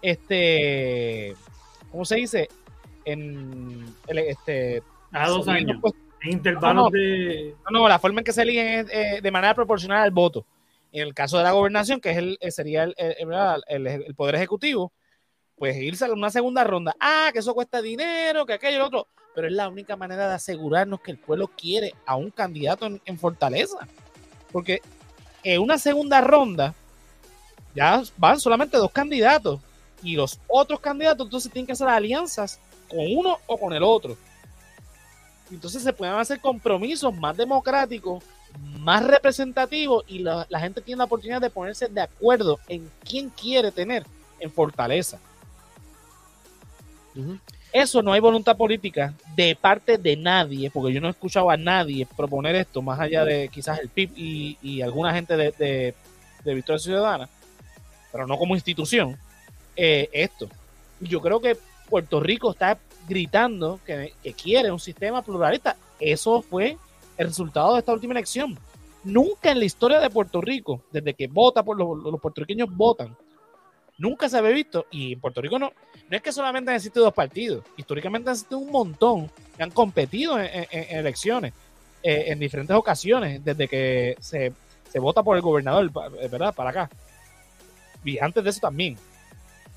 Este, ¿cómo se dice? En el- este, A dos años. pues, En intervalos No, no. de. no, no, la forma en que se eligen es eh, de manera proporcional al voto. En el caso de la gobernación, que es el, eh, sería el, el- ¿verdad? el- el poder ejecutivo, pues irse a una segunda ronda. Ah, que eso cuesta dinero, que aquello y lo otro. Pero es la única manera de asegurarnos que el pueblo quiere a un candidato en, en Fortaleza. Porque en una segunda ronda ya van solamente dos candidatos. Y los otros candidatos entonces tienen que hacer alianzas con uno o con el otro. Entonces se pueden hacer compromisos más democráticos, más representativos y la, la gente tiene la oportunidad de ponerse de acuerdo en quién quiere tener en Fortaleza. Eso no hay voluntad política de parte de nadie, porque yo no he escuchado a nadie proponer esto, más allá de quizás el PIB y, y alguna gente de, de, de Victoria Ciudadana, pero no como institución, eh, esto. Yo creo que Puerto Rico está gritando que, que quiere un sistema pluralista. Eso fue el resultado de esta última elección. Nunca en la historia de Puerto Rico, desde que vota por los, los puertorriqueños votan, nunca se había visto, y en Puerto Rico no, no es que solamente han existido dos partidos, históricamente han existido un montón que han competido en, elecciones eh, en diferentes ocasiones, desde que se, se vota por el gobernador, eh, ¿verdad? Para acá. Y antes de eso también.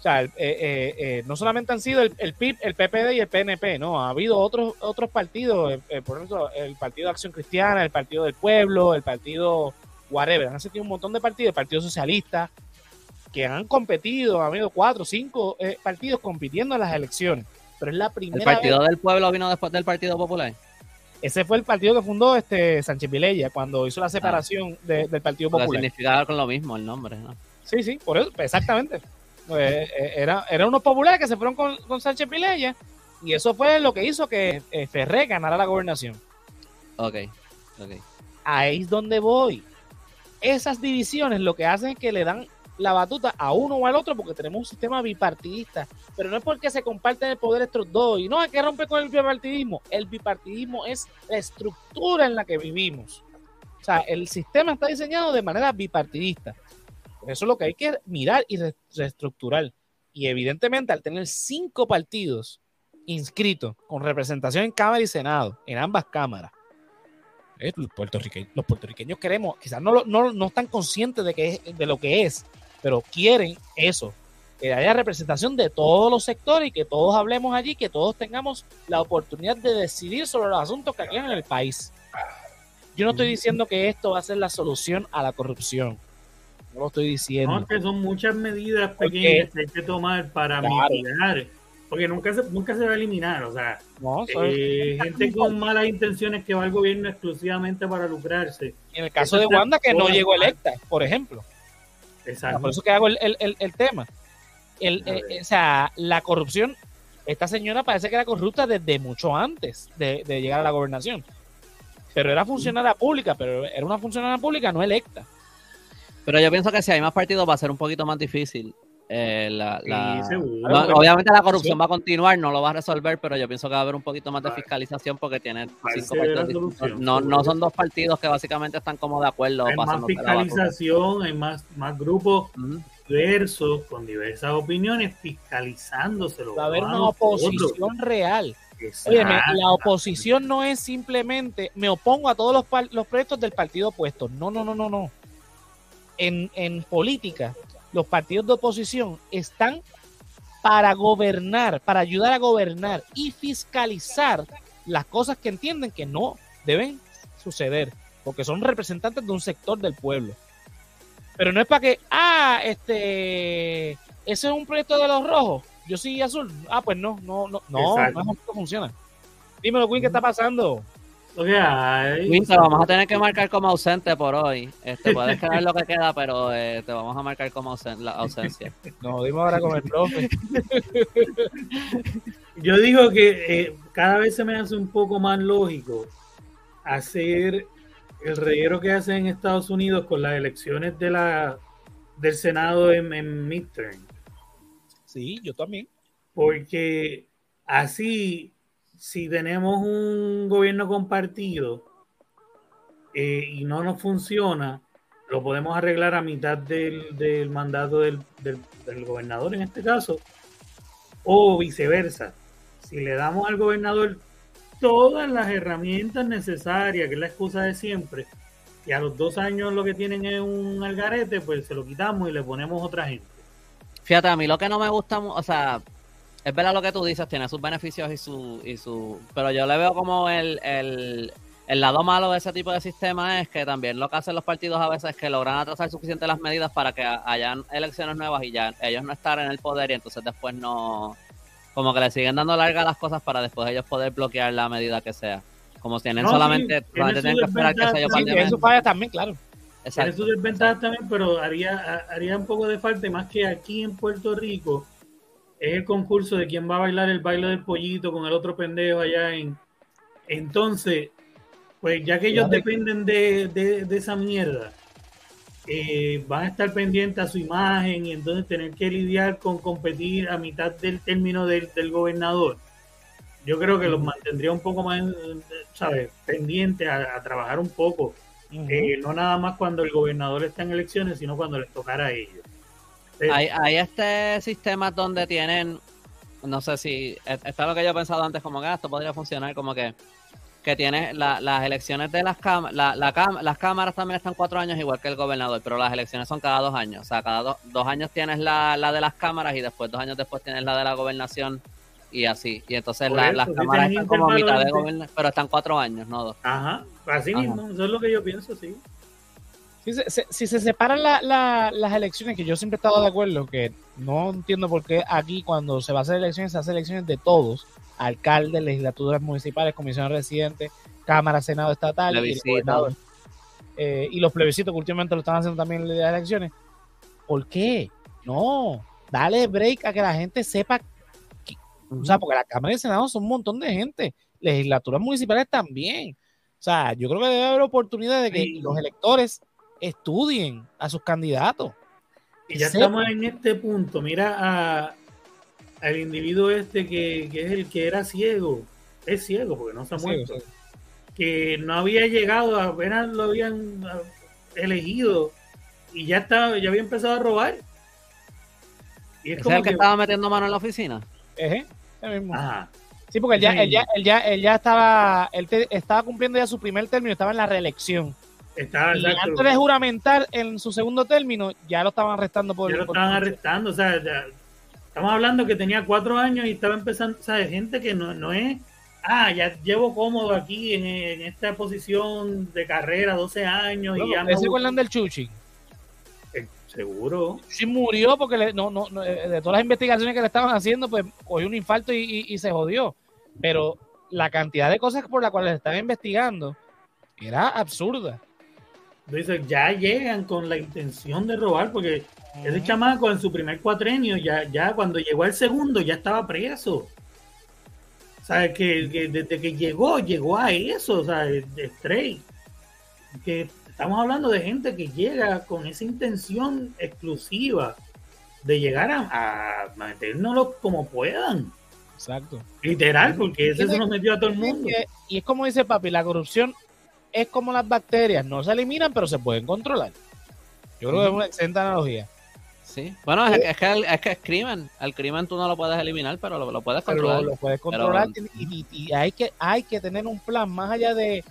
O sea, el- eh, eh, eh, no solamente han sido el, el PIB, el PPD y el PNP, no, ha habido otros otros partidos, eh, eh, por ejemplo, el Partido de Acción Cristiana, el Partido del Pueblo, el Partido whatever, han existido un montón de partidos, el Partido Socialista, que han competido, ha habido cuatro cinco eh, partidos compitiendo en las elecciones. Pero es la El primera Partido vez. del Pueblo vino después del Partido Popular. Ese fue el partido que fundó este Sánchez Vilella cuando hizo la separación de- del Partido Popular. significaba con lo mismo el nombre, ¿no? Sí, sí, por eso, exactamente. Pues, eh, era, eran unos populares que se fueron con, con Sánchez Vilella y eso fue lo que hizo que eh, Ferré ganara la gobernación. Ok, ok. Ahí es donde voy. Esas divisiones lo que hacen es que le dan la batuta a uno o al otro porque tenemos un sistema bipartidista. Pero no es porque se comparten el poder estos dos. Y no hay que romper con el bipartidismo. El bipartidismo es la estructura en la que vivimos. O sea, el sistema está diseñado de manera bipartidista. Eso es lo que hay que mirar y reestructurar. Y evidentemente, al tener cinco partidos inscritos con representación en Cámara y Senado, en ambas cámaras, eh, los, puertorriqueños, queremos, quizás no, no, no están conscientes de, que de lo que es, pero quieren eso, que haya representación de todos los sectores y que todos hablemos allí, que todos tengamos la oportunidad de decidir sobre los asuntos que quedan en el país. Yo no estoy diciendo que esto va a ser la solución a la corrupción. No lo estoy diciendo. No, que son muchas medidas pequeñas que hay que tomar para mitigar. Porque nunca se, nunca se va a eliminar. O sea, eh, gente con malas intenciones que va al gobierno exclusivamente para lucrarse. En el caso de Wanda, que no llegó electa, por ejemplo. Exacto. Por eso que hago el, tema. El, eh, o sea, la corrupción, esta señora parece que era corrupta desde mucho antes de, de llegar a la gobernación. Pero era funcionaria pública, pero era una funcionaria pública no electa. Pero yo pienso que si hay más partidos va a ser un poquito más difícil. Eh, obviamente la corrupción va a continuar, no lo va a resolver, pero yo pienso que va a haber un poquito más de fiscalización porque tiene cinco partidos no, no son dos partidos que básicamente están como de acuerdo. Hay más fiscalización, hay más, más grupos diversos con diversas opiniones fiscalizándoselo. Va a haber una oposición real. Oye, la oposición no es simplemente me opongo a todos los, los proyectos del partido opuesto. No, no, no, no, no en, política, los partidos de oposición están para gobernar, para ayudar a gobernar y fiscalizar las cosas que entienden que no deben suceder, porque son representantes de un sector del pueblo. Pero no es para que, ah, este, ese es un proyecto de los rojos, yo soy azul. Ah, pues no, no, no, no, no es funciona. Dímelo, Quinn, ¿qué está pasando? Te vamos a tener que marcar como ausente por hoy. Este, puedes quedar lo que queda, pero eh, te vamos a marcar como la ausencia. Nos dimos ahora con el profe. Yo digo que eh, cada vez se me hace un poco más lógico hacer el reguero que hacen en Estados Unidos con las elecciones de la del Senado en, en midterm. Sí, yo también. Porque así si tenemos un gobierno compartido eh, y no nos funciona, lo podemos arreglar a mitad del, mandato del, gobernador en este caso, o viceversa. Si le damos al gobernador todas las herramientas necesarias, que es la excusa de siempre, y a los dos años lo que tienen es un algarete, pues se lo quitamos y le ponemos otra gente. Fíjate, a mí lo que no me gusta, o sea, es verdad lo que tú dices, tiene sus beneficios y su, y su pero yo le veo como el, el, lado malo de ese tipo de sistema es que también lo que hacen los partidos a veces es que logran atrasar suficiente las medidas para que hayan elecciones nuevas y ya ellos no estar en el poder y entonces después no, como que le siguen dando larga las cosas para después ellos poder bloquear la medida que sea. Como tienen solamente, tienen que esperar que se sí, Eso falla también, claro. Tiene sus desventajas también, pero haría, haría un poco de falta, más que aquí en Puerto Rico, es el concurso de quién va a bailar el baile del pollito con el otro pendejo allá en. Entonces, pues ya que ellos dependen de, esa mierda, eh, van a estar pendientes a su imagen y entonces tener que lidiar con competir a mitad del término del, gobernador. Yo creo que los mantendría un poco más, ¿sabes? Pendientes a, trabajar un poco. Eh, no nada más cuando el gobernador está en elecciones, sino cuando les tocara a ellos. Hay, hay este sistema donde tienen, no sé si, e, está lo que yo he pensado antes, como que ah, esto podría funcionar como que, que tiene las elecciones de las cámaras, la, las cámaras también están cuatro años igual que el gobernador, pero las elecciones son cada dos años, o sea, cada dos años tienes la, la de las cámaras y después dos años después tienes la de la gobernación y así. Y entonces las cámaras están como a mitad de gobernación, pero están cuatro años, no dos. Ajá, así mismo, eso es lo que yo pienso, sí. Si se, si se separan las elecciones, que yo siempre he estado de acuerdo, que no entiendo por qué aquí cuando se va a hacer elecciones, se hace elecciones de todos, alcaldes, legislaturas municipales, comisiones residentes, Cámara, Senado Estatal y, eh, y los plebiscitos que últimamente lo están haciendo también en las elecciones. ¿Por qué? No, dale break a que la gente sepa, o sea, porque la Cámara y el Senado son un montón de gente, legislaturas municipales también. O sea, yo creo que debe haber oportunidad de que los electores estudien a sus candidatos. Y ya estamos en este punto. Mira a, al individuo este que, que es el que era ciego. Es ciego porque no se ha Sí, muerto. sí. Que no había llegado, apenas lo habían ah, elegido y ya estaba, ya había empezado a robar. Y es ¿Ese es como el que que, estaba metiendo mano en la oficina? Ejé, ese mismo. Ajá. Sí, porque él ya, Sí. él ya, él ya, él ya estaba, él te- estaba cumpliendo ya su primer término, estaba en la reelección. Estaba Y exacto. antes de juramentar en su segundo término, ya lo estaban arrestando por. ya lo por- estaban arrestando, o sea, ya- estamos hablando que tenía cuatro años y estaba empezando, o sea, gente que no, no es, ah, ya llevo cómodo aquí en, en esta posición de carrera 12 años y ya ¿Ustedes se no, del Chuchi? Eh, seguro, Sí murió porque le- no, no, no, eh, de todas las investigaciones que le estaban haciendo, pues cogió un infarto y, y- y se jodió. Pero la cantidad de cosas por las cuales le estaban investigando era absurda. Entonces ya llegan con la intención de robar, porque ese chamaco en su primer cuatrenio, ya, ya cuando llegó al segundo, ya estaba preso. O sea, que, que desde que llegó, llegó a eso, o sea, de de straight. Que estamos hablando de gente que llega con esa intención exclusiva de llegar a, a como puedan. Exacto. Literal, porque ese se nos metió a todo el mundo. Y es como dice papi, la corrupción es como las bacterias, no se eliminan, pero se pueden controlar. Yo creo que es una excelente analogía. Sí. Bueno, es, es que, es que es crimen. El crimen tú no lo puedes eliminar, pero lo, lo puedes Pero controlar. lo, lo puedes controlar y, y- y hay, que, hay que tener un plan más allá de,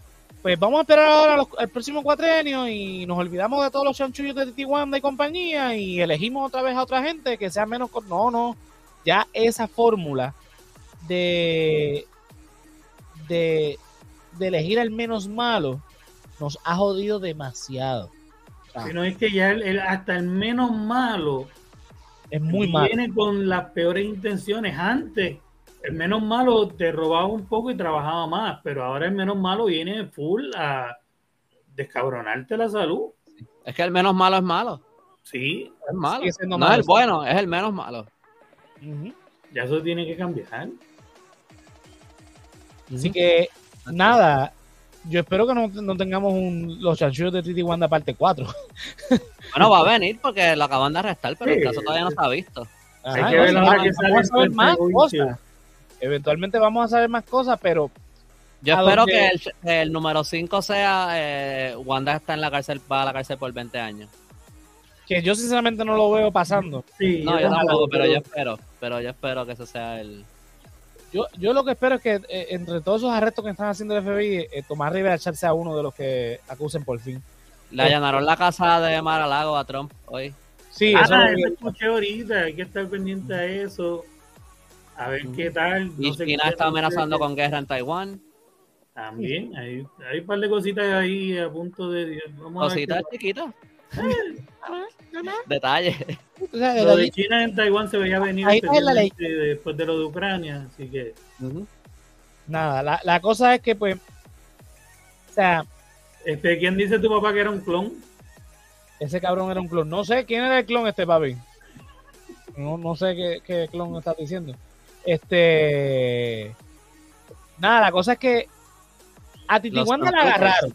pues vamos a esperar ahora los- el próximo cuatrenio y nos olvidamos de todos los chanchullos de Tijuana y compañía y elegimos otra vez a otra gente que sea menos... con- No, no. Ya esa fórmula de, de, de elegir al menos malo nos ha jodido demasiado. Sino es que ya el- el- hasta el menos malo Es muy malo. viene con las peores intenciones. Antes, el menos malo te robaba un poco y trabajaba más, pero ahora el menos malo viene full a descabronarte la salud. Es que el menos malo es malo. Sí, Es malo. No malo, es el bueno, es el menos malo. Ya eso tiene que cambiar. Así que, nada, yo espero que no, no tengamos un, los chanchullos de Titi Wanda parte 4. Bueno, va a venir porque lo acaban de arrestar, pero el caso todavía no se ha visto. Hay Ajá, que no, ver vamos- que a saber más cosas. Eventualmente vamos a saber más cosas, pero Yo ¿A espero que el, que el número 5 sea eh, Wanda está en la cárcel, va a la cárcel por 20 años. que yo sinceramente no lo veo pasando. Sí, No, yo tampoco, tampoco, pero yo espero, pero yo espero que ese sea el... Yo, yo lo que espero es que eh, entre todos esos arrestos que están haciendo el FBI, eh, Tomás Rivera Chat sea uno de los que acusen por fin. Le allanaron la casa de Mar a Lago a Trump hoy. Sí, Ah, eso lo vi. eso escuché ahorita, hay que estar pendiente a eso. A ver qué tal. Y no sé China qué- está amenazando no con guerra en Taiwán. También, hay, hay un par de cositas ahí a punto de. Vamos a Cositas chiquitas. Detalles. O sea, el Lo de China en Taiwán se veía venir Ahí está la ley. especialmente después de lo de Ucrania, así que nada, la, la cosa es que pues, o sea, este, ¿quién dice tu papá que era un clon? ese cabrón era un clon. No sé quién era el clon este papi. No, no sé qué, qué clon estás diciendo. Este. Nada, la cosa es que a Titi Los Wanda la agarraron.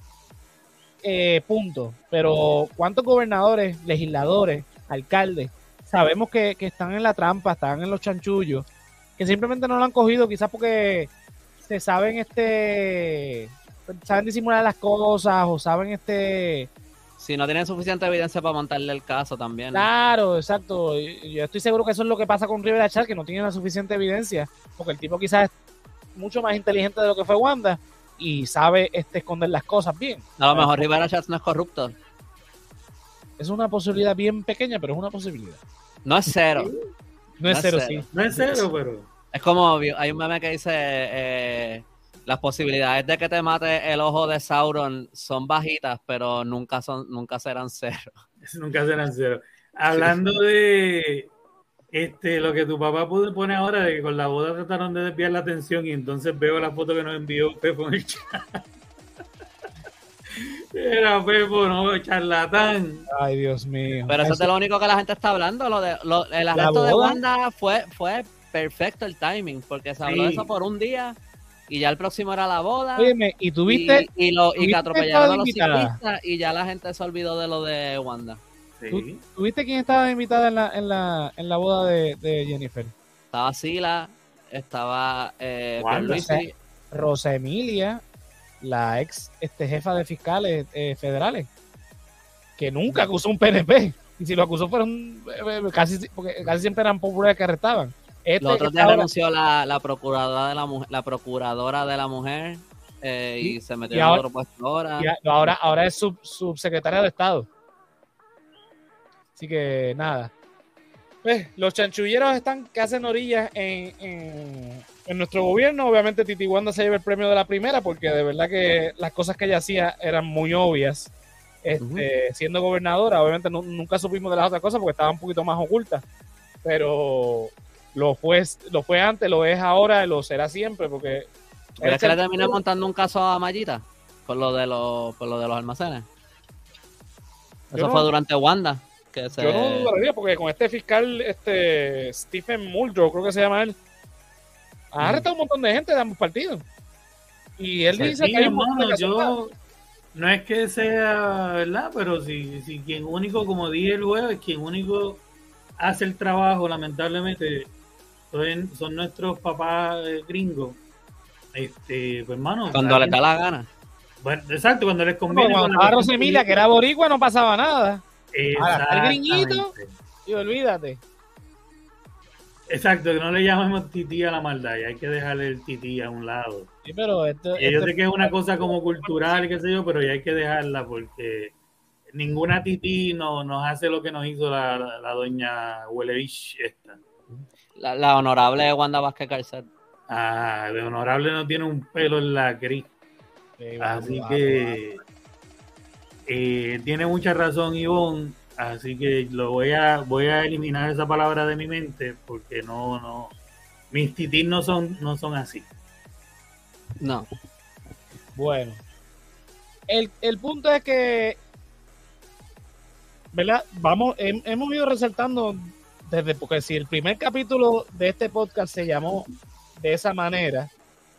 Eh, punto. Pero ¿cuántos gobernadores, legisladores, alcaldes sabemos que, que están en la trampa, están en los chanchullos, que simplemente no lo han cogido, quizás porque se saben este saben disimular las cosas o saben este Si no tienen suficiente evidencia para montarle el caso también. Claro, exacto. Yo estoy seguro que eso es lo que pasa con Rivera Chat, que no tiene la suficiente evidencia, porque el tipo quizás es mucho más inteligente de lo que fue Wanda y sabe este, esconder las cosas bien. A lo mejor Rivera Chats no es corrupto. Es una posibilidad bien pequeña, pero es una posibilidad. No es cero. No es No es cero, cero. sí. No es cero, pero. Es como, hay un meme que dice, eh, las posibilidades de que te mate el ojo de Sauron son bajitas, pero nunca son nunca serán cero. Eso nunca serán cero. Hablando de este lo que tu papá pudo poner ahora, de que con la boda trataron de desviar la atención y entonces veo la foto que nos envió Pepo en el chat. Era Pepo, no, charlatán. Ay, Dios mío. Pero eso es de lo único que la gente está hablando. Lo de, lo- el arresto de boda? Wanda fue, fue perfecto el timing, porque se habló de Sí. eso por un día y ya el próximo era la boda. Óyeme, ¿y tuviste? y, y, lo, y que atropellaron a los ciclistas y ya la gente se olvidó de lo de Wanda. Sí. ¿Tuviste quién estaba invitada en la, en la, en la boda de, de Jennifer? Estaba Sila, estaba eh. Pierluisi, Rosa Emilia, la ex este, jefa de fiscales eh, federales, que nunca acusó un PNP. Y si lo acusó fueron eh, eh, casi, porque casi siempre eran populares que arrestaban. Este Los otros días renunció la, la procuradora de la mujer, la procuradora de la mujer eh, y, Y- se metió y en ahora- otro puesto ahora. y ahora, ahora es sub, subsecretaria de Estado. Así que nada. Pues, los chanchulleros están que hacen orillas en, en, en nuestro gobierno. Obviamente Titi Wanda se lleva el premio de la primera porque de verdad que las cosas que ella hacía eran muy obvias. Este, Siendo gobernadora, obviamente nu- nunca supimos de las otras cosas porque estaban un poquito más ocultas. Pero lo fue, lo fue antes, lo es ahora, lo será siempre porque... ¿Crees que le terminó montando un caso a Mayita? Por lo de los, por lo de los almacenes. Eso no- fue durante Wanda. Que se... Yo no dudaría porque con este fiscal, este Stephen Muldrow, creo que se llama él, ha arrestado un montón de gente de ambos partidos. Y él Pues dice sí, que hay un montón de hermano, casos yo no es que sea verdad, pero si, si quien único, como dije el jueves, quien único hace el trabajo, lamentablemente, son, son nuestros papás eh, gringos. Este, pues hermano, Cuando les da la gana. bueno, exacto, cuando les conviene. cuando cuestión Rosemilia, que era boricua, no pasaba nada. Ahora, el gringuito. Y olvídate. Exacto, que no le llamemos tití a la maldad, y hay que dejarle el tití a un lado. Sí, pero esto, Y yo esto- sé que es una cosa como cultural, qué sé yo, pero ya hay que dejarla porque ninguna tití no, nos hace lo que nos hizo la, la, la doña Huelevich esta. La, la honorable Wanda Vázquez Carcel. Ah, de honorable no tiene un pelo en la gris. Sí, Así va, que eh, tiene mucha razón Ivonne, así que lo voy a voy a eliminar esa palabra de mi mente porque no no mis titís no son no son así. No. Bueno, el, el punto es que, ¿verdad? Vamos, hem- hemos ido resaltando desde, porque si el primer capítulo de este podcast se llamó de esa manera,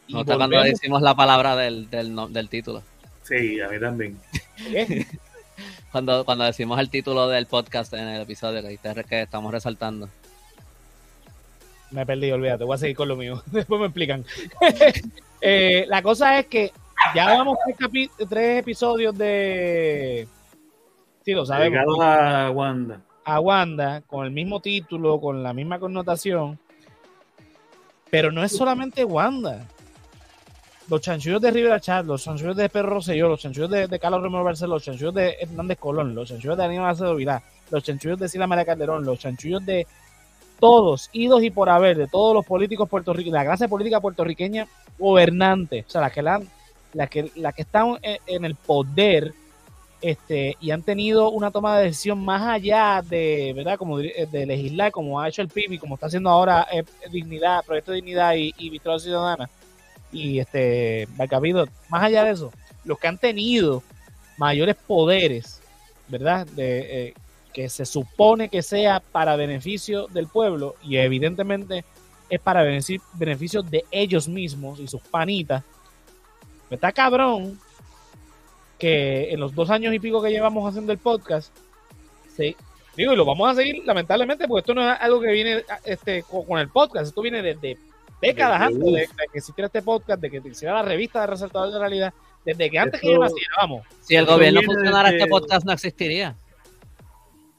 No está cuando volvemos- decimos la palabra del, del, no- del título. Sí, a mí también. Cuando, cuando decimos el título del podcast en el episodio que, que estamos resaltando. me perdí, olvídate, voy a seguir con lo mío, después me explican. Eh, la cosa es que ya vamos tres, episodios de... Sí, lo sabemos. A Wanda. a Wanda con el mismo título, con la misma connotación. Pero no es solamente Wanda. Los chanchullos de Rivera Chat, los chanchullos de Pedro Rosselló, los chanchullos de, Carlos Romero Barceló, los chanchullos de Hernández Colón, los chanchullos de Aníbal Acevedo Vilá, los chanchullos de Sila María Calderón, los chanchullos de todos, idos y por haber, de todos los políticos puertorriqueños, la clase política puertorriqueña gobernante, o sea, las que, la, las que, las que están en, en el poder este, y han tenido una toma de decisión más allá de, ¿verdad? Como de, de legislar, como ha hecho el PIB y como está haciendo ahora eh, Dignidad, Proyecto de Dignidad y, y Victoria Ciudadana y este Barcapido, más allá de eso, los que han tenido mayores poderes, ¿verdad? Eh, que se supone que sea para beneficio del pueblo y evidentemente es para beneficio, de ellos mismos y sus panitas. Está cabrón que en los dos años y pico que llevamos haciendo el podcast, sí, digo, y lo vamos a seguir lamentablemente, porque esto no es algo que viene este, con el podcast, esto viene desde décadas Desde- antes de, de que existiera este podcast, de que existiera la revista de Resaltador de Realidad, desde que antes que yo naciera, vamos. Si el gobierno funcionara, desde- este podcast no existiría.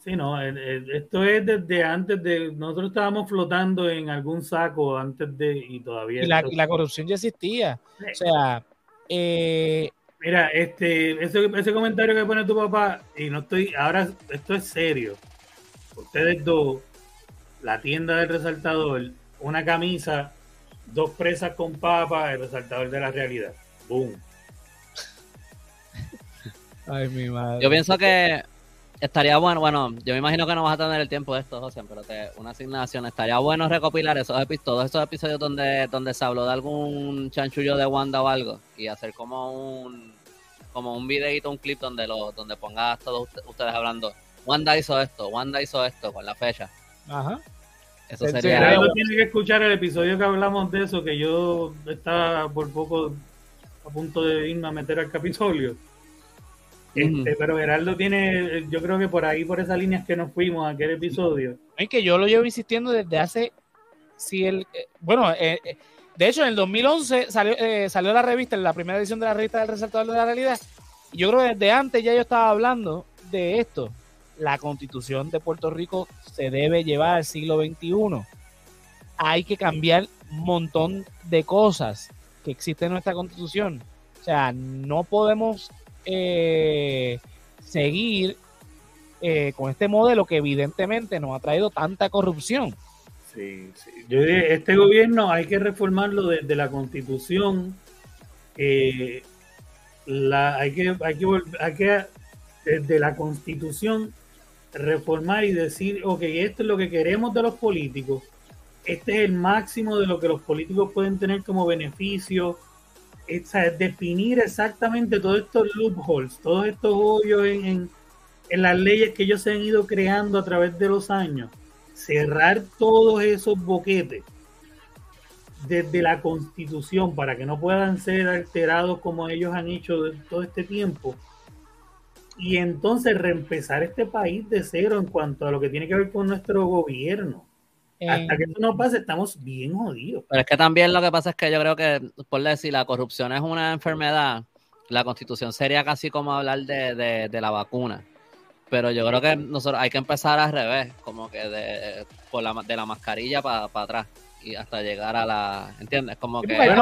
Sí, no, el- el- esto es desde antes de. Nosotros estábamos flotando en algún saco antes de. Y todavía. Y la, esto- y la corrupción ya existía. O sea, eh, Mira, este, ese, ese comentario que pone tu papá, y no estoy. Ahora, esto es serio. Ustedes dos, la tienda del resaltador, una camisa, dos presas con papa, el resaltador de la realidad. Boom. ay, mi madre. Yo pienso que estaría bueno, bueno, yo me imagino que no vas a tener el tiempo de esto, José, pero te, una asignación, estaría bueno recopilar esos epi- todos esos episodios donde, donde se habló de algún chanchullo de Wanda o algo y hacer como un como un videito, un clip donde lo donde pongas todos usted- ustedes hablando. Wanda hizo esto, Wanda hizo esto con la fecha. Ajá. Eso sería tiene que escuchar el episodio que hablamos de eso, que yo estaba por poco a punto de irme a meter al Capitolio. Este, pero Gerardo tiene, yo creo que por ahí, por esas líneas que nos fuimos a aquel episodio. Es que yo lo llevo insistiendo desde hace, si el, eh, bueno, eh, eh, de hecho en el 2011 salió, salió la revista, en la primera edición de la revista del Resaltador de la Realidad, y yo creo que desde antes ya yo estaba hablando de esto. La constitución de Puerto Rico se debe llevar al siglo XXI. Hay que cambiar un montón de cosas que existen en nuestra constitución. O sea, no podemos eh, seguir eh, con este modelo que evidentemente nos ha traído tanta corrupción. Sí, sí. Yo este gobierno hay que reformarlo desde la constitución. Eh, hay que, hay que, hay que desde la constitución reformar y decir, ok, esto es lo que queremos de los políticos, este es el máximo de lo que los políticos pueden tener como beneficio, es definir exactamente todos estos loopholes, todos estos hoyos en, las leyes que ellos se han ido creando a través de los años, cerrar todos esos boquetes desde la constitución para que no puedan ser alterados como ellos han hecho todo este tiempo y entonces reempezar este país de cero en cuanto a lo que tiene que ver con nuestro gobierno. Hasta que eso no pase, estamos bien jodidos. Pero es que también lo que pasa es que yo creo que, por decir, la corrupción es una enfermedad, la constitución sería casi como hablar de, de, la vacuna. Pero yo creo que nosotros hay que empezar al revés, como que de, por la, de la mascarilla para atrás y hasta llegar a la, ¿entiendes? Como que bueno,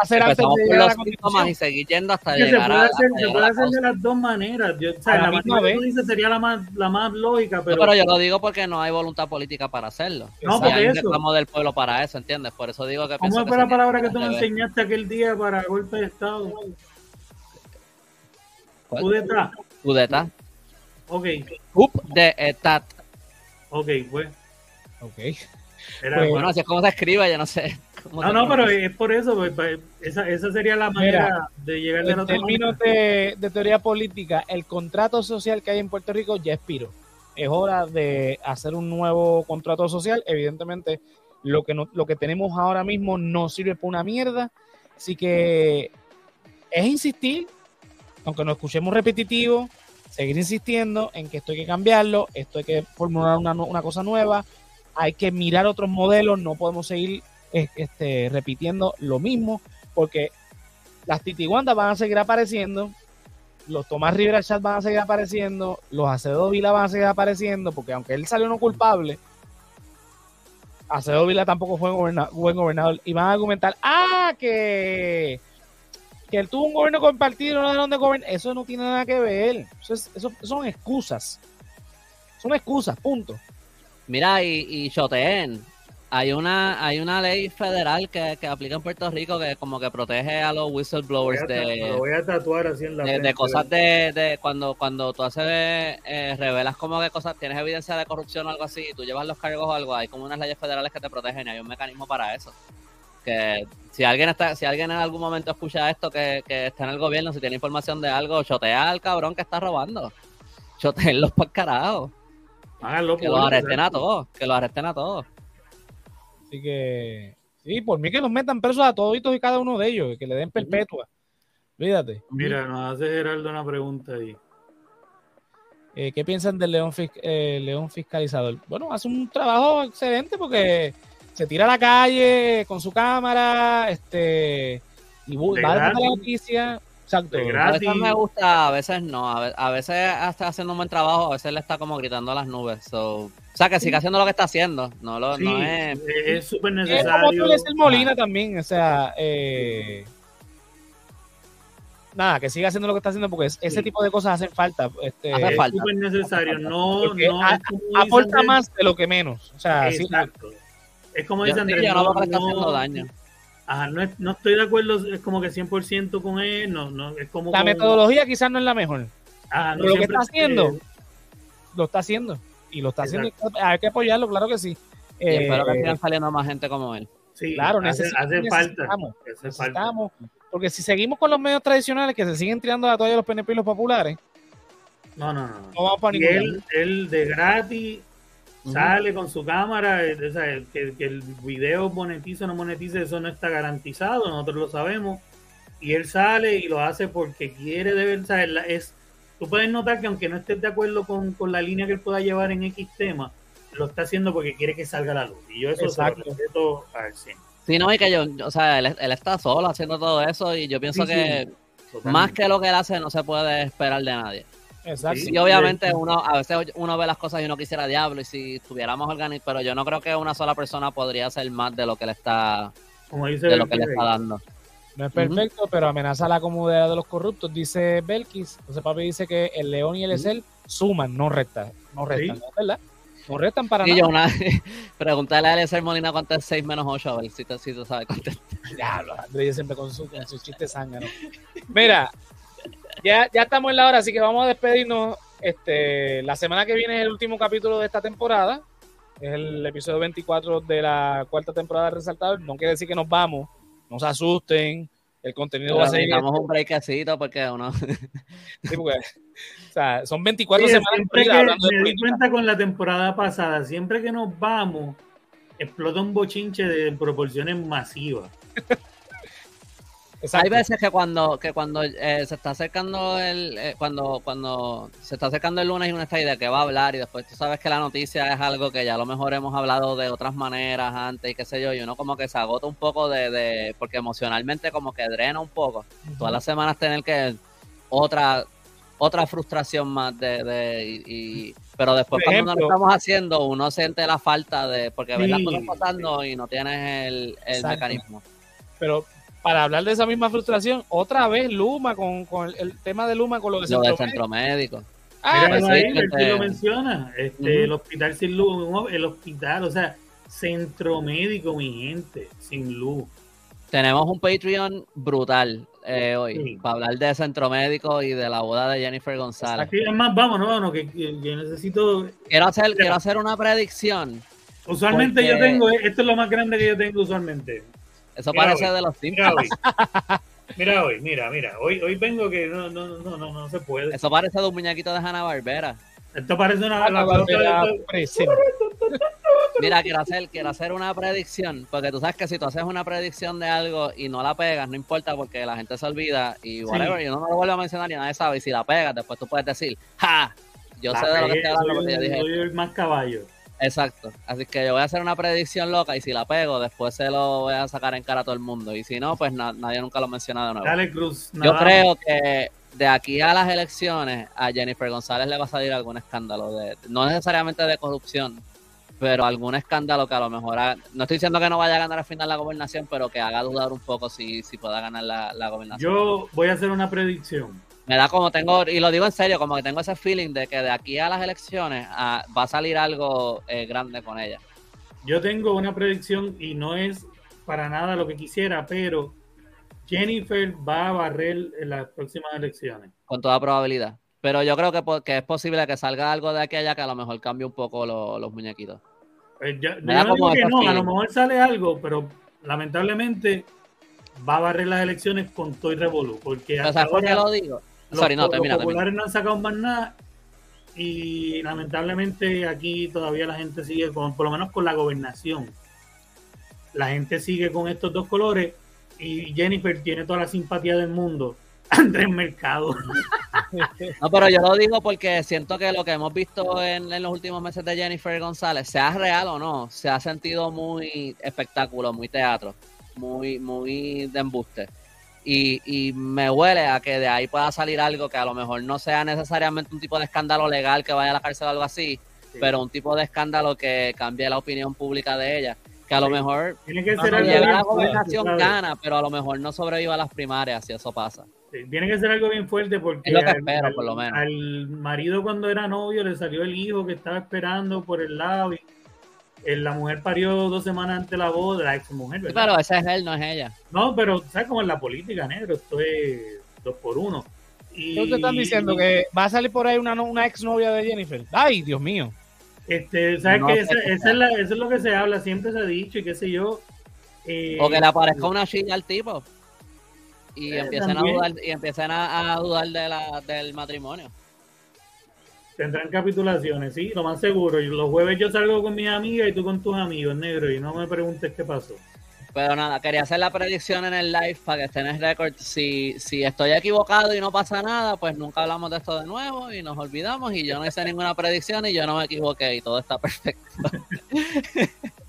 hacer los síntomas y seguir yendo hasta llegar a hacer, Se puede hacer de las dos maneras. Yo, o sea, la, manera que tú dices sería la más, la más lógica, pero... No, pero yo lo digo porque no hay voluntad política para hacerlo. No, porque eso. Estamos del pueblo para eso, ¿entiendes? Por eso digo que... ¿Cómo fue la palabra que tú me enseñaste aquel día para golpe de Estado? Kudeta. Kudeta. Ok. Coup de etat. Ok, pues. Ok. Pues, bueno, así es como se escribe, ya no sé. No, no, pero es por eso, pues, esa, esa, sería la manera de llegar a En términos de, de, teoría política, el contrato social que hay en Puerto Rico ya expiró. Es hora de hacer un nuevo contrato social. Evidentemente, lo que, no, lo que tenemos ahora mismo no sirve para una mierda. Así que es insistir, aunque nos escuchemos repetitivo, seguir insistiendo en que esto hay que cambiarlo, esto hay que formular una, una cosa nueva, hay que mirar otros modelos, no podemos seguir este, repitiendo lo mismo, porque las titiguandas van a seguir apareciendo, los Tomás Rivera Chat van a seguir apareciendo, los Acevedo Vila van a seguir apareciendo, porque aunque él salió no culpable, Acevedo Vila tampoco fue un buen gobernador, y van a argumentar, ah, que, que él tuvo un gobierno compartido, no de dónde gobernar, eso no tiene nada que ver, eso, eso son excusas, son excusas, punto. Mira, y, y hay una, hay una ley federal que, que, aplica en Puerto Rico que como que protege a los whistleblowers de, voy a tatuar así en la de, cosas de, de, cuando, cuando tú haces, eh, revelas como que cosas, tienes evidencia de corrupción o algo así, y tú llevas los cargos o algo, hay como unas leyes federales que te protegen y hay un mecanismo para eso. Que si alguien está, si alguien en algún momento escucha esto que, que está en el gobierno, si tiene información de algo, chotea al cabrón que está robando. Choteenlos para carajo que los arresten a todos, que los arresten a todos. Así que, sí, por mí que los metan presos a todos y cada uno de ellos, que le den perpetua. Fíjate. Mira, nos hace Gerardo una pregunta ahí. Eh, ¿Qué piensan del león, eh, león fiscalizador? Bueno, hace un trabajo excelente porque se tira a la calle con su cámara, este, y va a la noticia, Exacto. A veces me gusta, a veces no. A veces está haciendo un buen trabajo, a veces le está como gritando a las nubes. o sea, que siga haciendo lo que está haciendo. No, lo, no es. Es súper necesario. Es como el Molina también. O sea, eh, nada, que siga haciendo lo que está haciendo porque ese tipo de cosas hacen falta. Este, es súper necesario. No, no aporta más de lo que menos. O sea, Exacto. Es como dice Andrés. no, haciendo daño no, no estoy de acuerdo, es como que 100% con él, no, no, es como... La metodología quizás no es la mejor. pero lo que está haciendo, lo está haciendo. Y lo está haciendo, hay que apoyarlo, claro que sí. Y espero que sigan saliendo más gente como él. Sí, claro, necesitamos, hace, falta. Necesitamos, porque si seguimos con los medios tradicionales que se siguen tirando la toalla de los PNP y los populares, no, no, no. no vamos para y él, él de gratis Sale con su cámara, eh, que, el video monetiza o no monetice, eso no está garantizado, nosotros lo sabemos. Y él sale y lo hace porque quiere de ver, es, tú puedes notar que aunque no estés de acuerdo con, con la línea que él pueda llevar en X tema, lo está haciendo porque quiere que salga la luz. Y yo eso Exacto. se lo al 100. Sí, no, y que yo, o sea, él, él está solo haciendo todo eso y yo pienso Sí, que sí, más que lo que él hace no se puede esperar de nadie. Exacto. Sí, obviamente uno a veces uno ve las cosas y uno quisiera diablo y si estuviéramos organizados, pero yo no creo que una sola persona podría hacer más de lo que le está Como dice de lo que le está dando. No es perfecto, pero amenaza la comodidad de los corruptos, dice Belkis. Entonces papi dice que el león y el esel suman, no restan. No restan, Sí. ¿no? ¿verdad? No restan para Y nada. yo una pregúntale a Eliezer Molina cuánto es 6 menos 8, a ver si, te- si tú sabes contestar. Diablo, Andrés siempre con su, con su chiste zángano. Mira, ya, ya estamos en la hora, así que vamos a despedirnos. Este, la semana que viene es el último capítulo de esta temporada. Es el episodio 24 de la cuarta temporada de Resaltador. No quiere decir que nos vamos. No se asusten. El contenido va a seguir. Necesitamos un breakcito porque uno... Sí, porque, o sea, son 24 Oye, semanas siempre que hablando de me di política. cuenta con la temporada pasada, siempre que nos vamos, explota un bochinche de proporciones masivas. Exacto. Hay veces que cuando que cuando eh, se está acercando el eh, cuando cuando se está acercando el lunes y uno está ahí de qué va a hablar y después tú sabes que la noticia es algo que ya a lo mejor hemos hablado de otras maneras antes y qué sé yo y uno como que se agota un poco de, de porque emocionalmente como que drena un poco. Todas las semanas tener que otra otra frustración más de, de y, y- pero después cuando no lo estamos haciendo uno siente la falta de porque ves las Sí, cosas pasando y no tienes el, el mecanismo. Pero para hablar de esa misma frustración, otra vez Luma con, con el, el tema de Luma con lo de lo del centro médico. centro médico Ah, Mira, ahí, sí, él sí este- lo menciona. Este. El hospital sin luz, el hospital, o sea, centro médico, mi gente, sin luz. Tenemos un Patreon brutal eh, hoy Sí. para hablar de centro médico y de la boda de Jennifer González. Aquí, es más, vámonos, vámonos, que, que- que necesito. Quiero hacer, Mira. quiero hacer una predicción. Usualmente Porque- yo tengo, esto es lo más grande que yo tengo usualmente. Eso Mira, parece de los Mira Simpsons. hoy. Mira hoy, mira, mira. Hoy, hoy vengo que no, no, no, no, no se puede. Eso parece de un muñequito de Hanna Barbera. Esto parece una. Ah, la Barbera. Mira, quiero hacer, quiero hacer una predicción, porque tú sabes que si tú haces una predicción de algo y no la pegas, no importa porque la gente se olvida y whatever, yo no me lo vuelvo a mencionar y nadie sabe. Y si la pegas, después tú puedes decir, ¡ja! Yo la sé de lo que estoy hablando porque yo dije soy el más caballo. Exacto. Así que yo voy a hacer una predicción loca y si la pego, después se lo voy a sacar en cara a todo el mundo. Y si no, pues na- nadie nunca lo menciona de nuevo. Dale, Cruz. Yo creo que de aquí a las elecciones a Jennifer González le va a salir algún escándalo, de no necesariamente de corrupción, pero algún escándalo que a lo mejor, haga- no estoy diciendo que no vaya a ganar al final la gobernación, pero que haga dudar un poco si, si pueda ganar la, la gobernación. Yo voy a hacer una predicción. Me da como tengo, y lo digo en serio, como que tengo ese feeling de que de aquí a las elecciones ah, va a salir algo eh, grande con ella. Yo tengo una predicción y no es para nada lo que quisiera, pero Jennifer va a barrer en las próximas elecciones. con toda probabilidad. Pero yo creo que, es posible que salga algo de aquí a allá que a lo mejor cambie un poco lo- los muñequitos. Eh, Me yo no digo que a lo mejor sale algo, pero lamentablemente va a barrer las elecciones con todo y revolú, porque O hasta sea, ¿por qué ahora lo digo? Los, Sorry, no, los termina, termina. populares no han sacado más nada y lamentablemente aquí todavía la gente sigue con, por lo menos con la gobernación. La gente sigue con estos dos colores y Jennifer tiene toda la simpatía del mundo. Andrés Mercado. No, pero yo lo digo porque siento que lo que hemos visto en, en los últimos meses de Jennifer González, sea real o no, se ha sentido muy espectáculo, muy teatro, muy, muy de embuste. Y, y me huele a que de ahí pueda salir algo que a lo mejor no sea necesariamente un tipo de escándalo legal que vaya a la cárcel o algo así, pero un tipo de escándalo que cambie la opinión pública de ella. Que a lo mejor Tiene que No, ser no, algo llega a bien la gobernación gana, pero a lo mejor no sobreviva a las primarias si eso pasa. Sí, Tiene que ser algo bien fuerte porque Es lo que al, espero, al- por lo menos. al marido cuando era novio le salió el hijo que estaba esperando por el lado y la mujer parió dos semanas antes de la boda, la ex mujer, Sí, ¿verdad? pero ese es él, no es ella. No, pero ¿sabes cómo es la política, negro? Esto es dos por uno. Y, ¿Qué están diciendo? ¿Que va a salir por ahí una, no- una ex novia de Jennifer? Ay, Dios mío. Este, ¿sabes No Esa- esa es la- eso es lo que se habla, siempre se ha dicho y qué sé yo. Eh, O que le aparezca una chilla al tipo. Y Eh, empiecen a dudar, y empiecen a, a dudar de la, del matrimonio. Tendrán capitulaciones, sí, lo más seguro. Y los jueves yo salgo con mis amigas y tú con tus amigos, negro, y no me preguntes qué pasó. Pero nada, quería hacer la predicción en el live para que estén en el récord. Si, si estoy equivocado y no pasa nada, pues nunca hablamos de esto de nuevo y nos olvidamos y yo no hice ninguna predicción y yo no me equivoqué y todo está perfecto.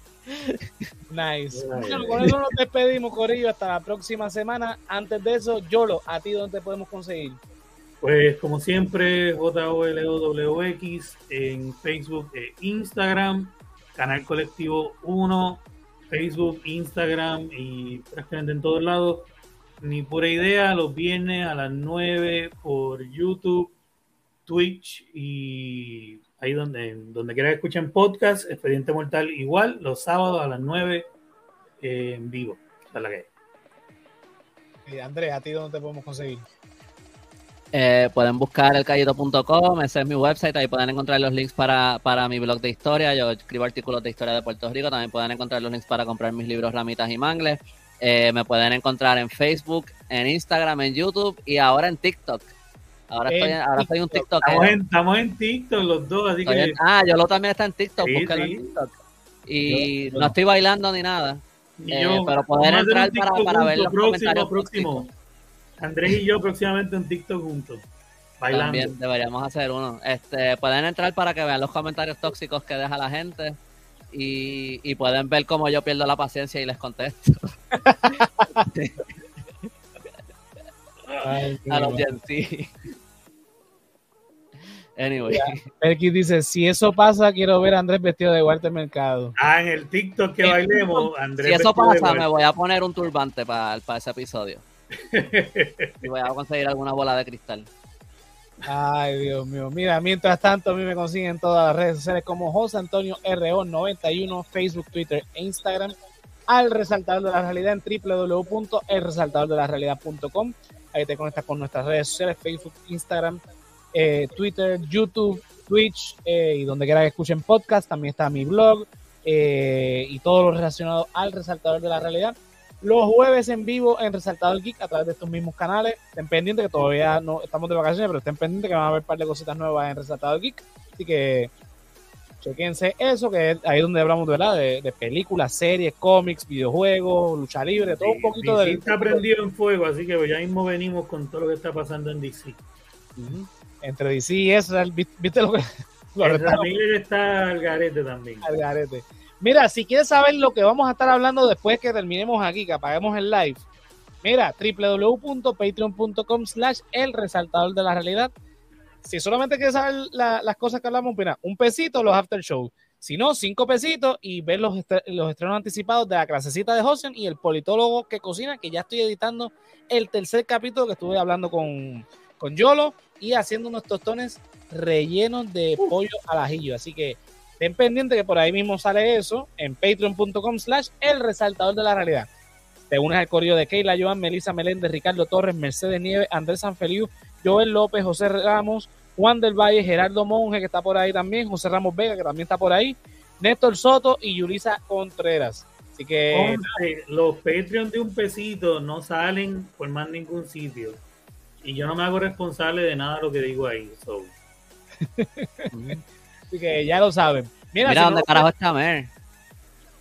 Nice. Bueno, con eso nos despedimos, Corillo. Hasta la próxima semana. Antes de eso, Yolo, ¿a ti dónde te podemos conseguir? Pues como siempre, JOLOWX en Facebook e Instagram, Canal Colectivo 1, Facebook, Instagram y prácticamente en todos lados. Ni pura idea, los viernes a las 9 por YouTube, Twitch y ahí donde, donde quiera que escuchen podcast, Expediente Mortal igual, los sábados a las 9 eh, en vivo. que eh, Andrés, ¿a ti dónde te podemos conseguir? Eh, pueden buscar elcayito.com, ese es mi website, ahí pueden encontrar los links para, para, mi blog de historia, yo escribo artículos de historia de Puerto Rico, también pueden encontrar los links para comprar mis libros Ramitas y Mangles, eh, me pueden encontrar en Facebook, en Instagram, en YouTube y ahora en TikTok. Ahora, estoy, ahora estoy en un TikTok. Estamos en, TikTok los dos, así que... ah, yo lo también está en TikTok, sí, en TikTok. Y no estoy bailando ni nada. Eh, pero pueden entrar para, para ver los próximo, comentarios próximo. Andrés y yo próximamente en TikTok juntos. Bailando. También deberíamos hacer uno. Este, pueden entrar para que vean los comentarios tóxicos que deja la gente y, y pueden ver cómo yo pierdo la paciencia y les contesto. Ay, a los sí. Anyway. Perky dice, si eso pasa, quiero ver a Andrés vestido de Walter Mercado. Ah, en el TikTok que bailemos, Andrés Si eso pasa, me voy a poner un turbante para, para ese episodio. Y voy a conseguir alguna bola de cristal. Ay, Dios mío. Mira, mientras tanto, a mí me consiguen todas las redes sociales como José Antonio RO91, Facebook, Twitter e Instagram. Al resaltador de la realidad en www.elresaltadordelarealidad.com. Ahí te conectas con nuestras redes sociales: Facebook, Instagram, eh, Twitter, YouTube, Twitch eh, y donde quiera que escuchen podcast. También está mi blog eh, y todo lo relacionado al resaltador de la realidad los jueves en vivo en Resaltador Geek a través de estos mismos canales. Estén pendientes que todavía no estamos de vacaciones, pero estén pendientes que van a haber un par de cositas nuevas en Resaltador Geek. Así que chequense eso, que es ahí donde hablamos de, de, películas, series, cómics, videojuegos, lucha libre, todo un poquito de. está prendido en fuego, así que ya mismo venimos con todo lo que está pasando en DC. Entre DC y eso, ¿viste lo que.? Lo el está al garete también. Al garete. Mira, si quieres saber lo que vamos a estar hablando después que terminemos aquí, que apaguemos el live, mira, www.patreon.com slash el resaltador de la realidad. Si solamente quieres saber las cosas que hablamos, mira, un pesito los after show. Si no, cinco pesitos y ver los, los estrenos anticipados de la clasecita de Hosen y el politólogo que cocina, que ya estoy editando el tercer capítulo que estuve hablando con, con Yolo y haciendo unos tostones rellenos de pollo al ajillo. Así que Ten pendiente que por ahí mismo sale eso en patreon.com slash el resaltador de la realidad. Te unes al correo de Keila, Joan, Melissa Meléndez, Ricardo Torres, Mercedes Nieves, Andrés Sanfeliu, Joel López, José Ramos, Juan del Valle, Gerardo Monge, que está por ahí también, José Ramos Vega, que también está por ahí, Néstor Soto y Yulisa Contreras. Así que. los Patreon de un pesito no salen por más ningún sitio. Y yo no me hago responsable de nada de lo que digo ahí. Así que ya lo saben. Mira, dónde carajo está Mer.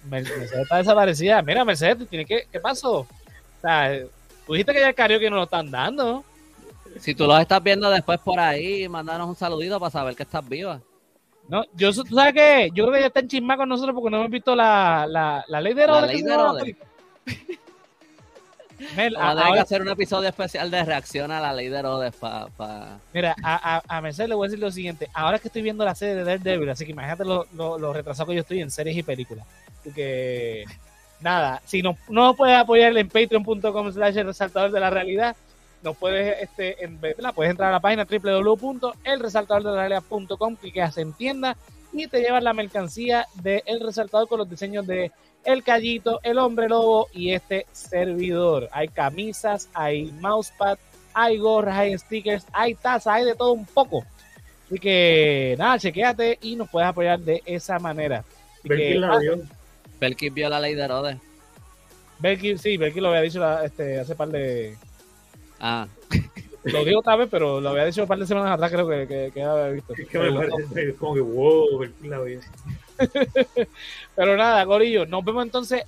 Mercedes está desaparecida. Mira, Mercedes, ¿tiene que, ¿qué pasó? O sea, tú dijiste que ya el karaoke no lo están dando. Si tú lo estás viendo después por ahí, mandanos un saludito para saber que estás viva. No, yo, tú sabes que yo creo que ya está en chisma con nosotros porque no hemos visto la, la, la ley de Herodes. La ley de Herodes. Mel, Vamos que hacer un episodio especial de reacción a la ley de Herodes. Pa, Mira, a, a, a, Mercedes le voy a decir lo siguiente. Ahora que estoy viendo la serie de Daredevil, así que imagínate lo, lo, retrasado que yo estoy en series y películas. Así que, nada, si no, no puedes apoyar en patreon.com slash resaltador de la realidad, no puedes, este, en, puedes entrar a la página www.elresaltadordelarealidad.com, cliques en tienda y te llevas la mercancía de El Resaltador con los diseños de el Callito, el Hombre Lobo y este servidor. Hay camisas, hay mousepad, hay gorras, hay stickers, hay tazas, hay de todo un poco. Así que nada, chequéate y nos puedes apoyar de esa manera. Belkin vio la ley de Herodes. Belkin, sí, Belkin lo había dicho este, hace par de. Ah. Lo digo otra vez, pero lo había dicho un par de semanas atrás, creo que, que, había visto. Es que me parece como que wow, Belkin la vio. Pero nada, Gorillo, nos vemos entonces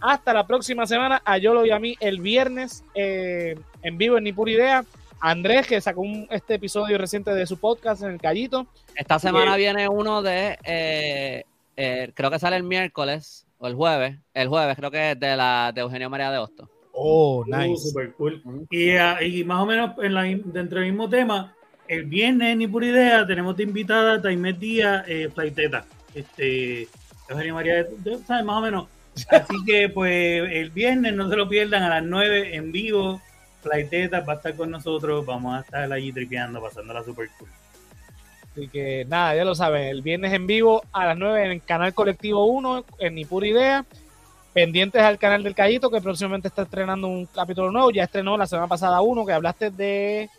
Hasta la próxima semana, a Yolo y a mí el viernes eh, en vivo en Ni Pura Idea. Andrés, que sacó un, este episodio reciente de su podcast en el Callito. Esta semana viene uno de, eh, eh, creo que sale el miércoles o el jueves, el jueves creo que es de la de Eugenio María de Hostos. Oh, Uh, nice. super cool. Y, ah, y más o menos en la, dentro del mismo tema, el viernes, ni por idea, tenemos de invitada Taimet Díaz, eh, Flaiteta. Este, Eugenio María, de- ¿sabes? Más o menos. Así que, pues, el viernes no se lo pierdan a las 9 en vivo. Flaiteta va a estar con nosotros. Vamos a estar allí tripeando, pasándola super cool. Así que nada, ya lo saben, el viernes en vivo a las 9 en el canal Colectivo 1, en Ni Pura Idea. Pendientes al canal del Callito, que próximamente está estrenando un capítulo nuevo. Ya estrenó la semana pasada uno, que hablaste de.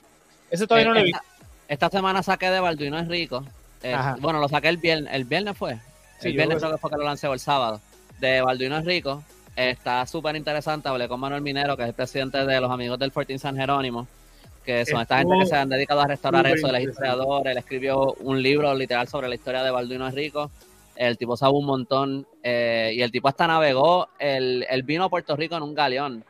Ese todavía no lo he visto. esta, esta semana saqué de Balduino es Rico. Eh, bueno, lo saqué el viernes. ¿El viernes fue? Sí, el viernes creo que fue que lo lancé el sábado. De Balduino es Rico. Está súper interesante. Hablé con Manuel Minero, que es el presidente de los amigos del Fortín San Jerónimo. Que son esta gente que se han dedicado a restaurar eso. Interesante. historiador. Él escribió un libro literal sobre la historia de Balduino es Rico. El tipo sabe un montón. eh, y el tipo hasta navegó. El, el vino a Puerto Rico en un galeón.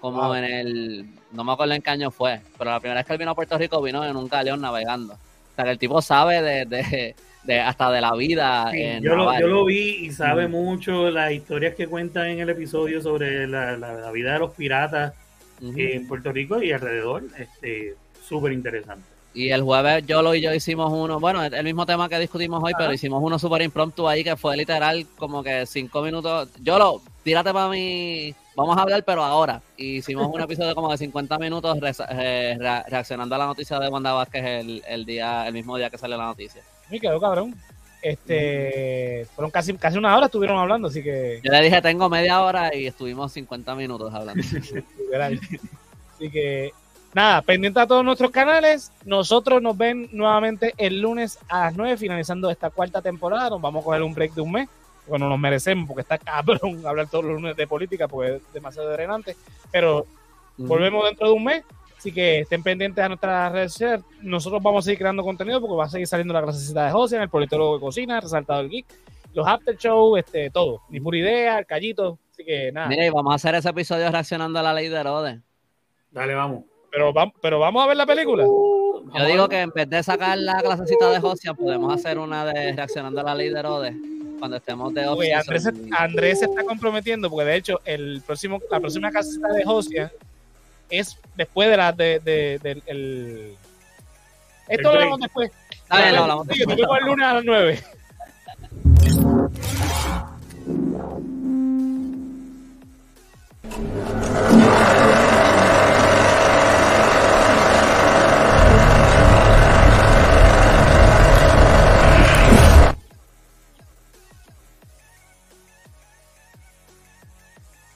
Como Wow. en el. No me acuerdo en qué año fue. Pero la primera vez que él vino a Puerto Rico vino en un galeón navegando. O sea que el tipo sabe de, de, de hasta de la vida. Sí, en yo, lo, yo lo vi y sabe Mm. mucho las historias que cuentan en el episodio sobre la, la- la vida de los piratas en Puerto Rico y alrededor. Este, súper interesante. Y el jueves Yolo y yo hicimos uno, bueno, el mismo tema que discutimos hoy, pero hicimos uno súper impromptu ahí que fue literal como que cinco minutos. Yolo, tírate para mí, vamos a hablar, pero ahora. Hicimos un episodio como de 50 minutos re- eh, re- reaccionando a la noticia de Wanda Vázquez el, el día, el mismo día que salió la noticia. Me quedó cabrón. Este, fueron casi, casi una hora estuvieron hablando, así que. Yo le dije, tengo media hora y estuvimos 50 minutos hablando. Así que, nada, pendiente a todos nuestros canales. Nosotros nos ven nuevamente el lunes a las 9, finalizando esta cuarta temporada. Nos vamos a coger un break de un mes. Bueno, nos merecemos porque está cabrón hablar todos los lunes de política porque es demasiado drenante. Pero volvemos dentro de un mes. Así que estén pendientes a nuestras redes sociales. Nosotros vamos a seguir creando contenido porque va a seguir saliendo la clasecita de José, el politólogo de cocina, resaltado el geek, los after show, este, todo. Ni pura idea, el callito. Así que nada. Mira, y vamos a hacer ese episodio reaccionando a la ley de Herodes. Dale, vamos. Pero, vamos, pero vamos a ver la película. Yo digo que en vez de sacar la clasecita de Josia, podemos hacer una de reaccionando a la ley de Herodes cuando estemos de off Oye, Andrés, Andrés, se está comprometiendo porque de hecho el próximo, la próxima casita de Josia es después de la de, de, de, de el... Esto el lo hablamos después. Dale, lo hablamos después. Sí, el lunes a las 9.